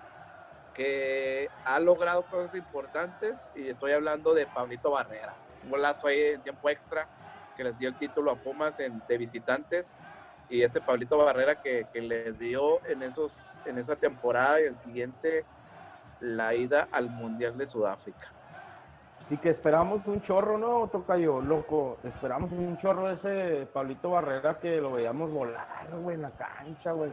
que ha logrado cosas importantes y estoy hablando de Pablito Barrera. Un golazo ahí en tiempo extra que les dio el título a Pumas en, de visitantes y ese Pablito Barrera que, que le dio en, esos, en esa temporada y el siguiente la ida al Mundial de Sudáfrica. Sí que esperamos un chorro, ¿no, Tocayo? Loco, esperamos un chorro de ese Pablito Barrera que lo veíamos volar, güey, en la cancha, güey.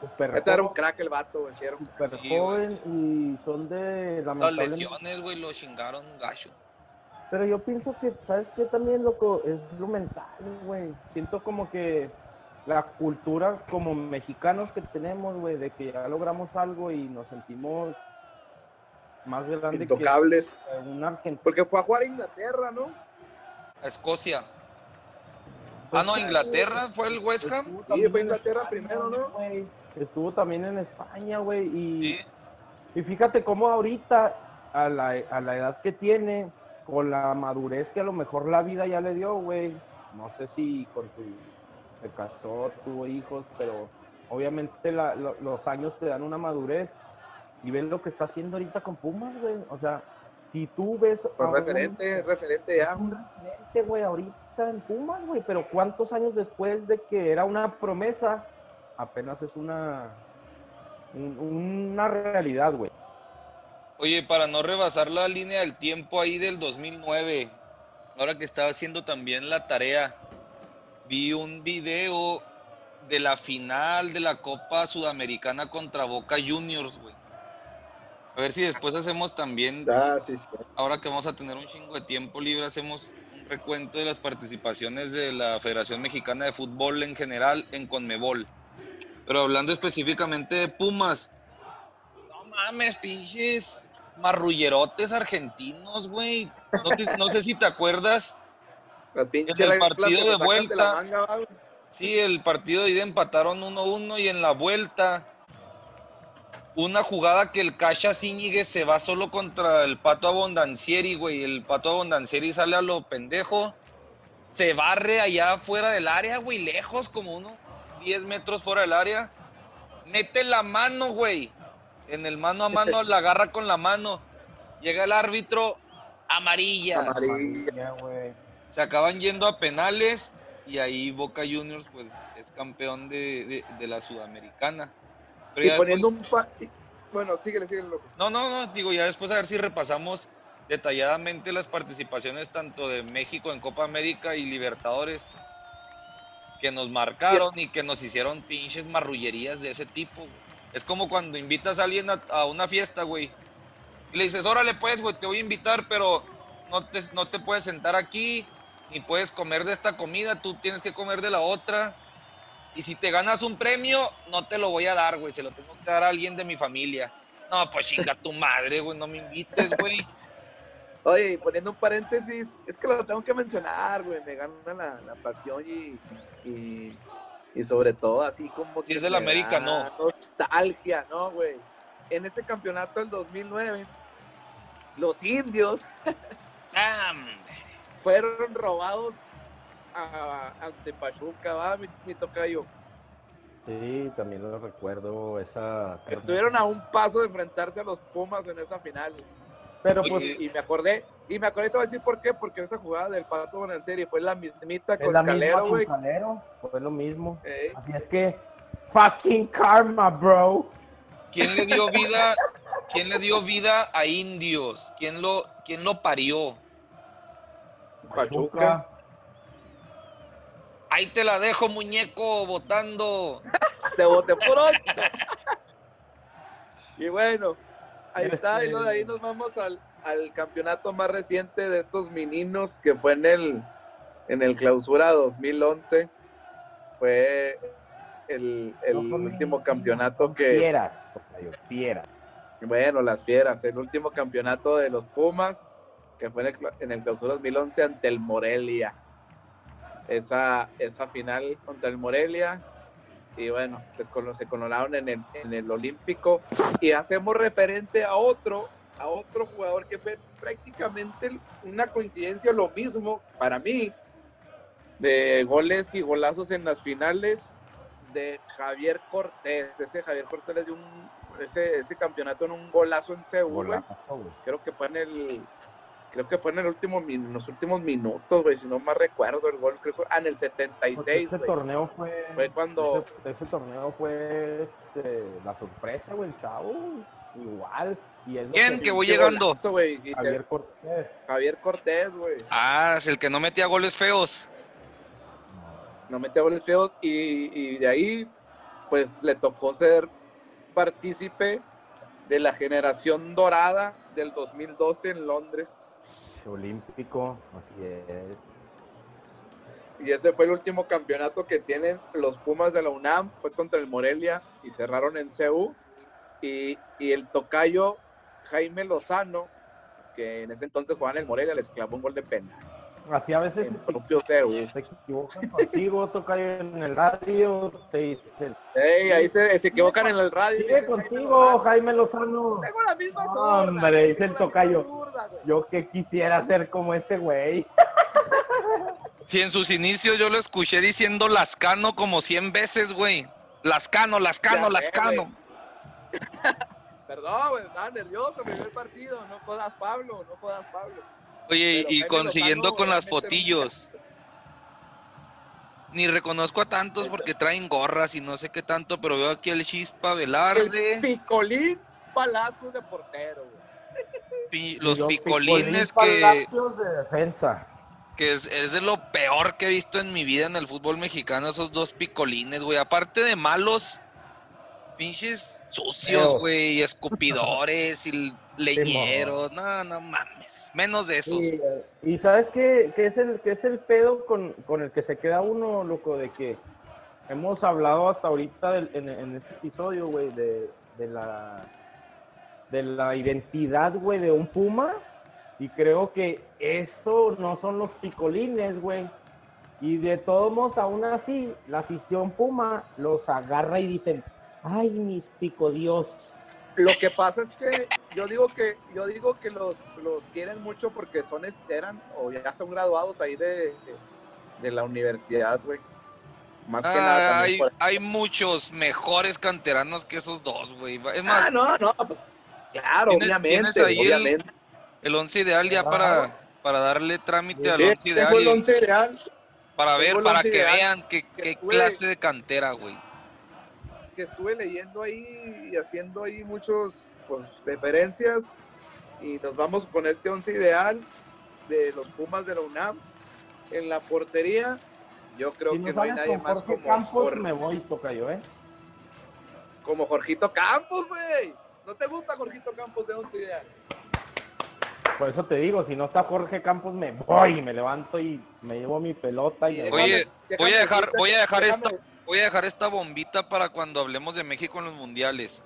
Super era un crack el vato, güey. era un super joven y son de Las lesiones, güey, lo chingaron gacho. Pero yo pienso que, ¿sabes qué? También, loco, es lo mental, güey. Siento como que la cultura como mexicanos que tenemos, güey, de que ya logramos algo y nos sentimos más grandes Intocables. que un argentino. Porque fue a jugar a Inglaterra, ¿no? A Escocia. ah, no, Inglaterra fue el West Ham. Sí, fue Inglaterra primero, ¿no? Estuvo también en España, güey. Y, y fíjate cómo ahorita, a la, a la edad que tiene, con la madurez que a lo mejor la vida ya le dio, güey. No sé si con su se casó, tuvo hijos, pero obviamente los años te dan una madurez y ven lo que está haciendo ahorita con Pumas, güey. O sea, si tú ves... Pues referente, referente ya. Un referente, güey, ahorita en Pumas, güey, pero ¿cuántos años después de que era una promesa, apenas es una, una realidad, güey? Oye, para no rebasar la línea del tiempo ahí del 2009, ahora que estaba haciendo también la tarea, vi un video de la final de la Copa Sudamericana contra Boca Juniors, güey. A ver si después hacemos también, ah, ahora que vamos a tener un chingo de tiempo libre, hacemos un recuento de las participaciones de la Federación Mexicana de Fútbol en general en Conmebol. Pero hablando específicamente de Pumas, mames, pinches marrullerotes argentinos, güey. no sé si te acuerdas en el partido de vuelta. sí, el partido de ida empataron 1-1 y en la vuelta una jugada que el Cacha Zíñiguez se va solo contra el Pato Abondancieri, güey. El Pato Abondancieri sale a lo pendejo. Se barre allá fuera del área, güey, lejos, como unos 10 metros fuera del área. Mete la mano, güey. En el mano a mano la agarra con la mano. Llega el árbitro, amarilla. Amarilla, güey se acaban yendo a penales y ahí Boca Juniors pues es campeón de, la Sudamericana. y poniendo un... bueno, síguele, síguele, loco. No, no, no, digo, ya después a ver si repasamos detalladamente las participaciones tanto de México en Copa América y Libertadores que nos marcaron y que nos hicieron pinches marrullerías de ese tipo. Es como cuando invitas a alguien a, una fiesta, güey. Y le dices, órale pues, güey, te voy a invitar, pero no te, no te puedes sentar aquí, ni puedes comer de esta comida, tú tienes que comer de la otra. Y si te ganas un premio, no te lo voy a dar, güey, se lo tengo que dar a alguien de mi familia. No, pues chinga tu madre, güey, no me invites, güey. Oye, poniendo un paréntesis, es que lo tengo que mencionar, güey, me gana la, pasión y, y, sobre todo así como... Si es del América, no. Nostalgia, ¿no, güey? En este campeonato del 2009, los indios... fueron robados ante Pachuca, va, mi, tocayo. Sí, también lo recuerdo, esa... Estuvieron a un paso de enfrentarse a los Pumas en esa final. Pero pues... Y, me acordé, y me acordé, te voy a decir por qué, porque esa jugada del Pato en el serie fue la mismita con la Calero, güey. Calero, fue lo mismo. Así es que, fucking karma, bro. ¿Quién le dio vida, quién le dio vida a indios? ¿Quién lo, quién lo parió? Pachuca. Ahí te la dejo, muñeco, votando. Te voté por otro. y bueno, ahí está, y de ahí nos vamos al, campeonato más reciente de estos meninos, que fue en el, en el clausura 2011. Fue el, último campeonato que... Fieras, fieras. Bueno, las fieras, el último campeonato de los Pumas que fue en el, clausura 2011 ante el Morelia. Esa, esa final contra el Morelia. Y bueno, se coloraron en el, en el Olímpico. Y hacemos referente a otro, a otro jugador que fue prácticamente una coincidencia, lo mismo para mí, de goles y golazos en las finales de Javier Cortés. Ese Javier Cortés dio un, ese, ese campeonato en un golazo en Seúl. Creo que fue en el creo que fue en el último min- en los últimos minutos, güey, si no más recuerdo el gol, creo que ah, en el Porque 76, ese torneo fue. Fue cuando- Ese, ese torneo fue este, la sorpresa, güey, el chavo. Igual. Y es ¿Quién? que- Que voy llegando. golazo, se- Javier Cortés. Javier Cortés, güey. Ah, es el que no metía goles feos. no metía goles feos y, y de ahí pues le tocó ser partícipe de la generación dorada del 2012 en Londres Olímpico, así es. y ese fue el último campeonato que tienen los Pumas de la UNAM, fue contra el Morelia y cerraron en CU y, y el tocayo Jaime Lozano, que en ese entonces jugaba en el Morelia, les clavó un gol de pena Así a veces en propio CU. se equivocan contigo, toca en el radio, te Ey, ahí se, se equivocan en el radio. sigue contigo, Lozano. Jaime Lozano. Tengo la misma No, zurda. hombre, dice el tocayo. zurda. Yo que quisiera ser como este güey. Si en sus inicios yo lo escuché diciendo Lascano como 100 veces, güey. Lascano, Lascano, Ya sé, Lascano. Perdón, güey, estaba nervioso, primer partido. No jodas Pablo, no jodas Pablo. Oye, Pero y Jaime consiguiendo Lozano con las fotillos. Ni reconozco a tantos porque traen gorras y no sé qué tanto, pero veo aquí el Chispa El Velarde, picolín palazos de portero, güey. pi- los Los picolines picolín que, palacios de defensa. que es, es de lo peor que he visto en mi vida en el fútbol mexicano, esos dos picolines, güey. Aparte de malos, pinches sucios, güey, y escupidores y leñeros. No, no mames. Menos de esos. Y, y sabes qué, qué es el qué es el pedo con, con el que se queda uno, loco, de que hemos hablado hasta ahorita del- en, en este episodio, güey, de, de la de la identidad, güey, de un puma. Y creo que eso no son los picolines, güey. Y de todos modos, aún así, la afición puma los agarra y dicen, ay, mis picodios. Lo que pasa es que yo digo que yo digo que los, los quieren mucho porque son eran o ya son graduados ahí de, de, de la universidad, güey. Más que nada Ah, también hay, por- hay muchos mejores canteranos que esos dos, güey. Es más, Ah, no, no, pues claro, ¿Tienes- obviamente, tienes ahí el- obviamente. el once ideal ya para, para darle trámite al once tengo ideal el y once ideal para ver, para que ideal vean qué, qué clase de cantera, güey. Que estuve leyendo ahí y haciendo ahí muchos pues, referencias y nos vamos con este once ideal de los Pumas de la UNAM en la portería. Yo creo Si que no hay nadie más Jorge como, Campos, me voy, tocayo, ¿eh? como Jorgito Campos, güey. ¿No te gusta Jorgito Campos de once ideal? Por eso te digo, si no está Jorge Campos, me voy, me levanto y me llevo mi pelota y me voy. Oye, voy a dejar- voy a dejar déjame- esta- Voy a dejar esta bombita para cuando hablemos de México en los mundiales.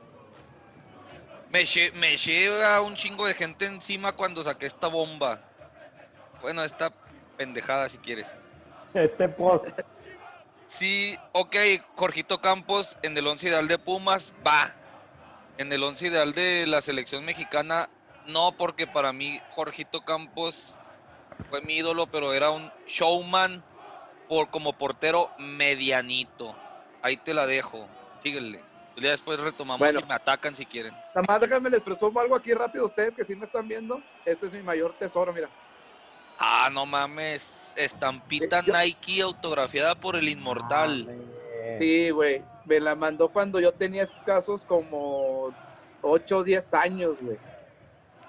Me, me llega un chingo de gente encima cuando saqué esta bomba. Bueno, esta pendejada si quieres. Este post, Sí, ok, Jorgito Campos en el once ideal de Pumas, va. En el once ideal de la selección mexicana, no, porque para mí Jorgito Campos fue mi ídolo, pero era un showman por, como portero medianito. Ahí te la dejo, síguele. Ya después retomamos Bueno. y me atacan si quieren. Nada más déjenme les presumo algo aquí rápido a ustedes que sí me están viendo. Este es mi mayor tesoro, mira. Ah, no mames, estampita Sí, yo- Nike autografiada por el inmortal. Sí, güey. Me la mandó cuando yo tenía escasos como 8 o 10 años, güey.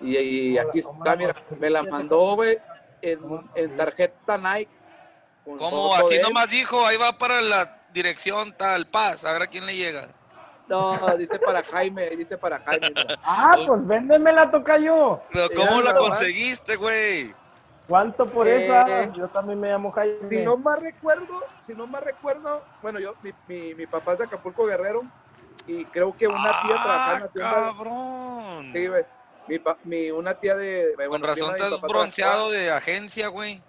Y, aquí ¿cómo está, mira. Me la mandó, güey, en, ¿Cómo en tarjeta Nike. Con ¿Cómo? foto Así nomás dijo, ahí va para la dirección tal, paz, a ver a quién le llega. No, dice para Jaime, dice para Jaime. Ah, pues véndemela, tocayo. Pero Sí, ¿cómo la conseguiste, güey? ¿Cuánto por Eh, esa? Yo también me llamo Jaime. Si no más recuerdo, si no más recuerdo, bueno, yo, mi, mi, mi papá es de Acapulco Guerrero y creo que una tía trabajaba en ¡Ah, la tienda. cabrón! Sí, güey. Mi, mi, una tía de. bueno, Con razón estás bronceado trabajaba- de agencia, güey.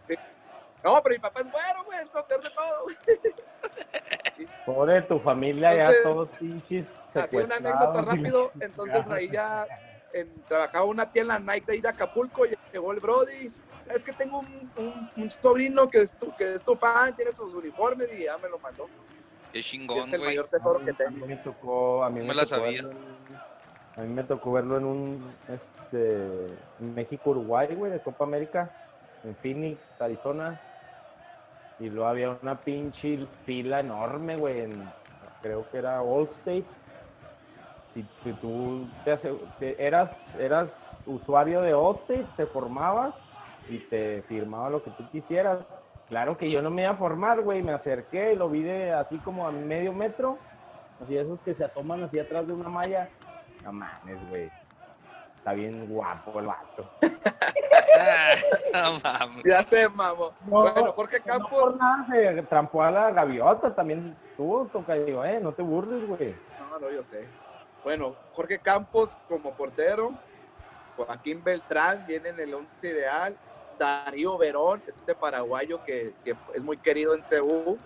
No, pero mi papá es bueno, güey, es lo peor de todo. güey. Pobre tu familia, ya Entonces, todos pinches. Así una anécdota rápido, entonces ahí ya en- trabajaba una tía en la Nike de ahí de Acapulco, y llegó el Brody. Es que tengo un, un- un sobrino que es, tu, que es tu fan, tiene sus uniformes y ya me lo mandó. Qué chingón, es el güey. mayor tesoro que A mí tengo. me tocó, a mí No me, me la tocó sabía. verlo en- a mí me tocó verlo en un este México-Uruguay, güey, de Copa América, en Phoenix, Arizona. Y luego había una pinche fila enorme, güey, en, creo que era Allstate. Si, si tú te te- eras, eras usuario de Allstate, te formabas y te firmaba lo que tú quisieras. Claro que yo no me iba a formar, güey, me acerqué y lo vi de así como a medio metro, así esos que se atoman así atrás de una malla. No mames, güey. Está bien guapo el vato. No mames. Ya sé, mamo. No, bueno, Jorge No Campos. por nada se trampó a la gaviota, también tú, tocayo, eh, no te burles, güey. No, no, yo sé. Bueno, Jorge Campos como portero. Joaquín Beltrán viene en el once ideal. Darío Verón, este paraguayo que, que es muy querido en CU.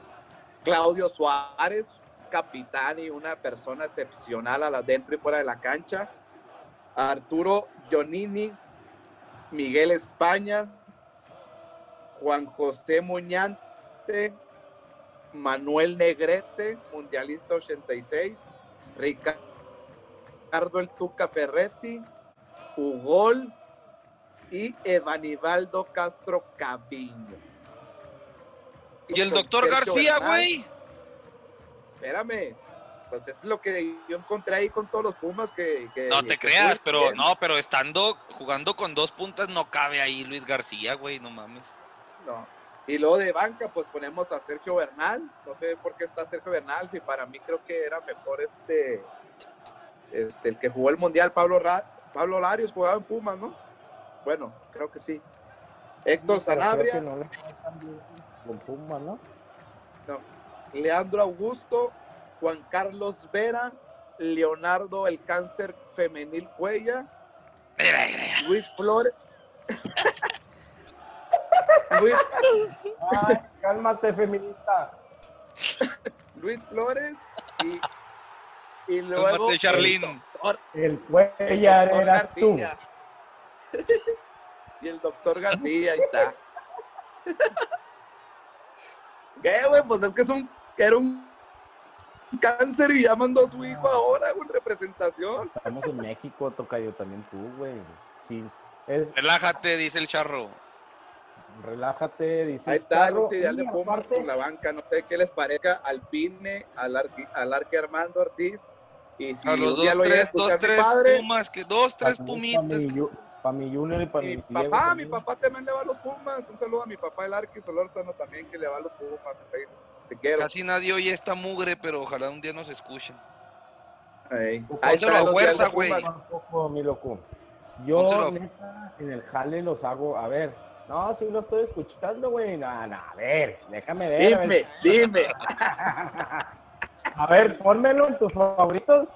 Claudio Suárez, capitán y una persona excepcional a la dentro y fuera de la cancha. Arturo Gionnini, Miguel España, Juan José Muñante, Manuel Negrete, mundialista 86, Ricardo El Tuca Ferretti, Ugol y Evanibaldo Castro Caviño. ¿Y el doctor García, güey? Espérame, pues es lo que yo encontré ahí con todos los Pumas que... que- No te que creas, pero no, pero estando jugando con dos puntas no cabe ahí Luis García, güey, no mames. No. Y luego de banca, pues ponemos a Sergio Bernal. No sé por qué está Sergio Bernal, si para mí creo que era mejor este, este el que jugó el Mundial, Pablo, Ra- Pablo Larios, jugaba en Pumas, ¿no? Bueno, creo que sí. Héctor Sanabria, no le fue tan bien con Puma, ¿no? Leandro Augusto, Juan Carlos Vera, Leonardo el Cáncer Femenil Cuella, Mira, mira, mira. Luis Flores. Luis, Ay, cálmate, feminista. Luis Flores y, y luego Cálmate, el doctor- El doctor eras tú. García. y el doctor García, ahí está. ¿Qué, güey? Pues es que es un, era un cáncer y ya mandó a su hijo ahora, güey, en representación. Estamos en México, tocayo, también tú, güey. Sí, es, Relájate, dice el charro. relájate, dice Ahí el está el ideal de Pumas con la banca. No sé qué les parezca al Pine, al, Arqui, al Arqui Armando Ortiz. Y si A los dos, lo tres, dos, tres padre, pumas, que dos, tres pumitas. Para mi, Yu- pa' mi Junior y para mi mi Diego papá, mi papá también le va a los Pumas. Un saludo a mi papá, el Arqui Solórzano, también que le va a los Pumas. Te quiero. Casi nadie oye esta mugre, pero ojalá un día nos escuchen. Ahí, Pónselo Ahí está a fuerza, güey. Yo, Pónselo. neta, en el jale los hago, a ver. No, sí lo estoy escuchando, güey. No, no, a ver, déjame ver. a ver. Dime, dime. A ver, pónmelo en tus favoritos.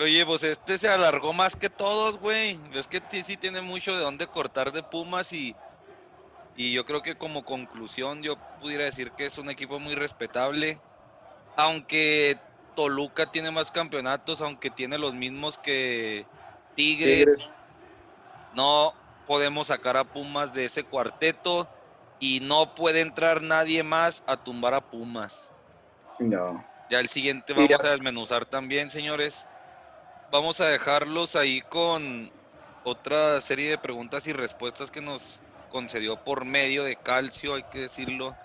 Oye, pues este se alargó más que todos, güey. Es que sí, sí tiene mucho de dónde cortar de Pumas y, y yo creo que como conclusión yo pudiera decir que es un equipo muy respetable. Aunque Toluca tiene más campeonatos, aunque tiene los mismos que Tigres, Tigres. no podemos sacar a Pumas de ese cuarteto y no puede entrar nadie más a tumbar a Pumas. No. Ya el siguiente vamos a desmenuzar también, señores. Vamos a dejarlos ahí con otra serie de preguntas y respuestas que nos concedió por medio de calcio, hay que decirlo,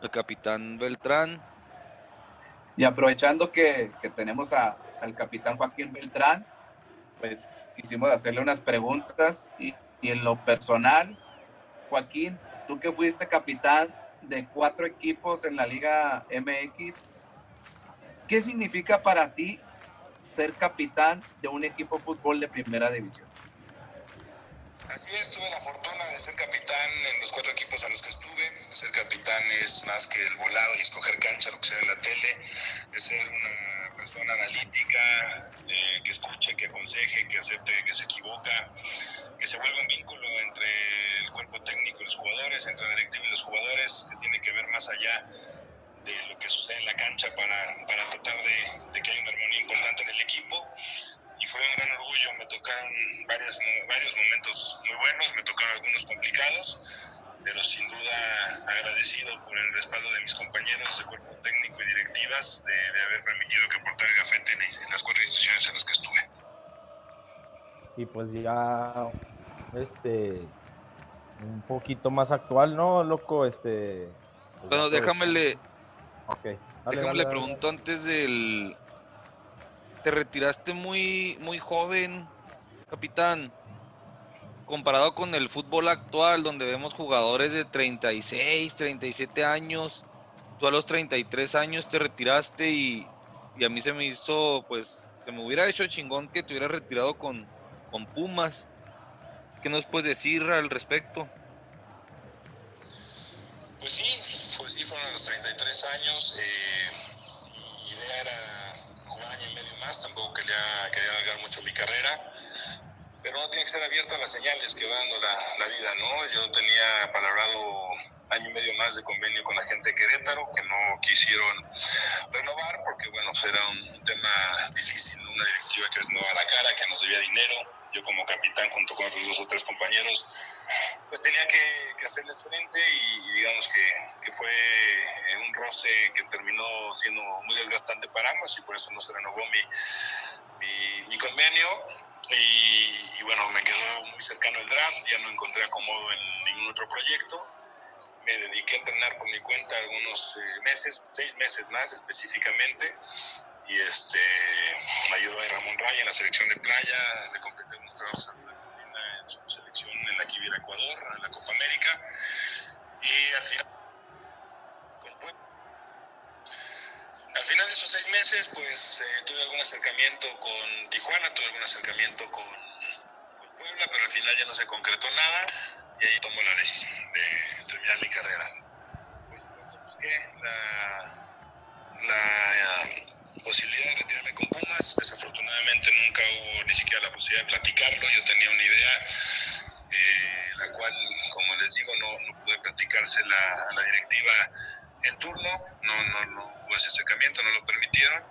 el capitán Beltrán. Y aprovechando que, que tenemos al capitán Joaquín Beltrán, pues quisimos hacerle unas preguntas y, y en lo personal, Joaquín, tú que fuiste capitán de cuatro equipos en la Liga MX, ¿qué significa para ti ser capitán de un equipo de fútbol de primera división? Así es, tuve la fortuna de ser capitán en los cuatro equipos a los que estuve. Ser capitán es más que el volado y escoger cancha, lo que se ve en la tele, de ser una persona analítica, eh, que escuche, que aconseje, que acepte que se equivoca, que se vuelva un vínculo entre el cuerpo técnico y los jugadores, entre la directiva y los jugadores, que tiene que ver más allá de lo que sucede en la cancha para, para tratar de, de que haya una armonía importante en el equipo y fue un gran orgullo. Me tocaron varios, varios momentos muy buenos, me tocaron algunos complicados, pero sin duda agradecido por el respaldo de mis compañeros de cuerpo técnico y directivas de, de haber permitido que portara el gafete en, en las cuatro instituciones en las que estuve. Y pues ya, este, un poquito más actual, ¿no, loco? Este. pues Bueno, déjame le, Ok. Dale, déjame dale, le dale. pregunto antes del... Te retiraste muy, muy joven, capitán, comparado con el fútbol actual, donde vemos jugadores de 36, 37 años. Tú a los 33 años te retiraste y, y a mí se me hizo, pues, se me hubiera hecho chingón que te hubieras retirado con, con Pumas. ¿Qué nos puedes decir al respecto? Pues sí, pues sí, fueron los 33 años. Eh, mi idea era año y medio más, tampoco quería, quería alargar mucho mi carrera. Pero uno tiene que estar abierto a las señales que va dando la, la vida, ¿no? Yo tenía palabrado año y medio más de convenio con la gente de Querétaro, que no quisieron renovar, porque, bueno, era un tema difícil, ¿no? una directiva que nos daba la cara, que nos debía dinero. Yo como capitán, junto con otros dos o tres compañeros, pues tenía que, que hacerles frente y, digamos que, fue eh, un roce que terminó siendo muy desgastante para ambos y por eso no se renovó mi, convenio. Y, y bueno, me quedó muy cercano el draft, ya no encontré acomodo en ningún otro proyecto. Me dediqué a entrenar por mi cuenta algunos eh, meses, seis meses más específicamente. Y este, me ayudó a Ramón Raya en la selección de playa, le completé unos trabajos a Alfredo Medina en su selección en la Kibir Ecuador, en la Copa América. Y al final, con al final de esos seis meses, pues eh, tuve algún acercamiento con Tijuana, tuve algún acercamiento con, Puebla, pero al final ya no se concretó nada y ahí tomó la decisión de terminar mi carrera. Por supuesto, busqué la, la eh, posibilidad de retirarme con Pumas. Desafortunadamente nunca hubo ni siquiera la posibilidad de platicarlo. Yo tenía una idea, eh, la cual, como les digo, no, no pude platicársela a la directiva en turno. No, no, no hubo ese acercamiento, no lo permitieron.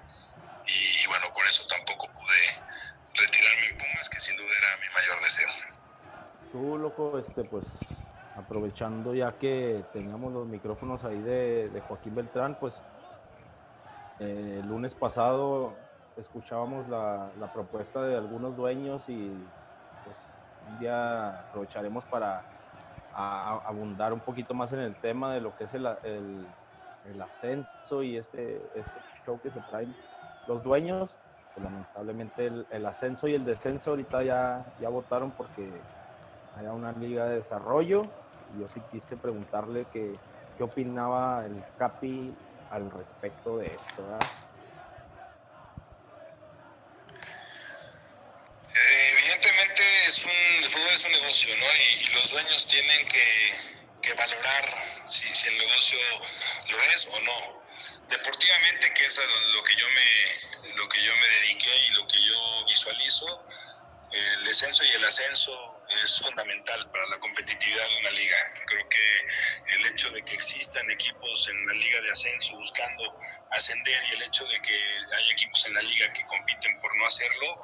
Y, bueno, por eso tampoco pude retirarme en Pumas, que sin duda era mi mayor deseo. Tú, loco, este, pues, aprovechando ya que teníamos los micrófonos ahí de, de Joaquín Beltrán, pues, eh, el lunes pasado escuchábamos la, propuesta de algunos dueños y pues un día aprovecharemos para abundar un poquito más en el tema de lo que es el, ascenso y este, este show que se traen los dueños. Pues, lamentablemente el, ascenso y el descenso ahorita ya, votaron porque haya una liga de desarrollo. Yo sí quise preguntarle que, qué opinaba el Capi al respecto de esto. Eh, evidentemente es un, el fútbol es un negocio, ¿no? Y, los dueños tienen que, que valorar si, si el negocio lo es o no. Deportivamente, que es lo que yo me lo que yo me dediqué y lo que yo visualizo, el descenso y el ascenso es fundamental para la competitividad de una liga. Creo que el hecho de que existan equipos en la liga de ascenso buscando ascender y el hecho de que hay equipos en la liga que compiten por no hacerlo,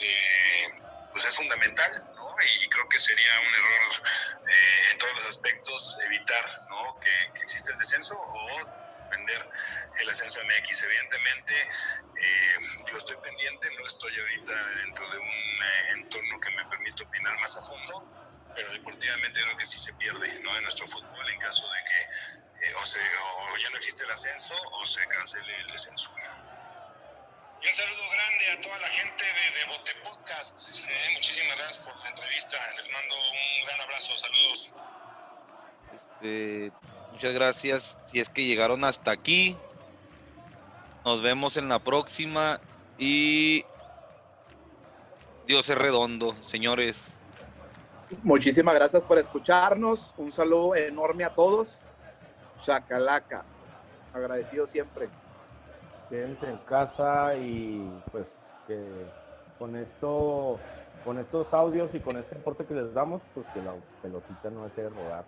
eh, pues es fundamental, ¿no? Y creo que sería un error eh, en todos los aspectos evitar, ¿no? Que, que exista el descenso o vender el ascenso MX. Evidentemente, eh, yo estoy pendiente, no estoy ahorita dentro de un eh, entorno que me permite opinar más a fondo, pero deportivamente creo que sí se pierde, ¿no? En nuestro fútbol en caso de que eh, o, se, o ya no existe el ascenso o se cancele el descenso. Y un saludo grande a toda la gente de, de Bote Podcast. Eh, muchísimas gracias por la entrevista. Les mando un gran abrazo. Saludos. Este, muchas gracias. Si es que llegaron hasta aquí, nos vemos en la próxima y Dios es redondo, señores. Muchísimas gracias por escucharnos. Un saludo enorme a todos. Chacalaca. Agradecido siempre. Quédense en casa y pues que con esto, con estos audios y con este reporte que les damos, pues que la pelotita no deje de rodar.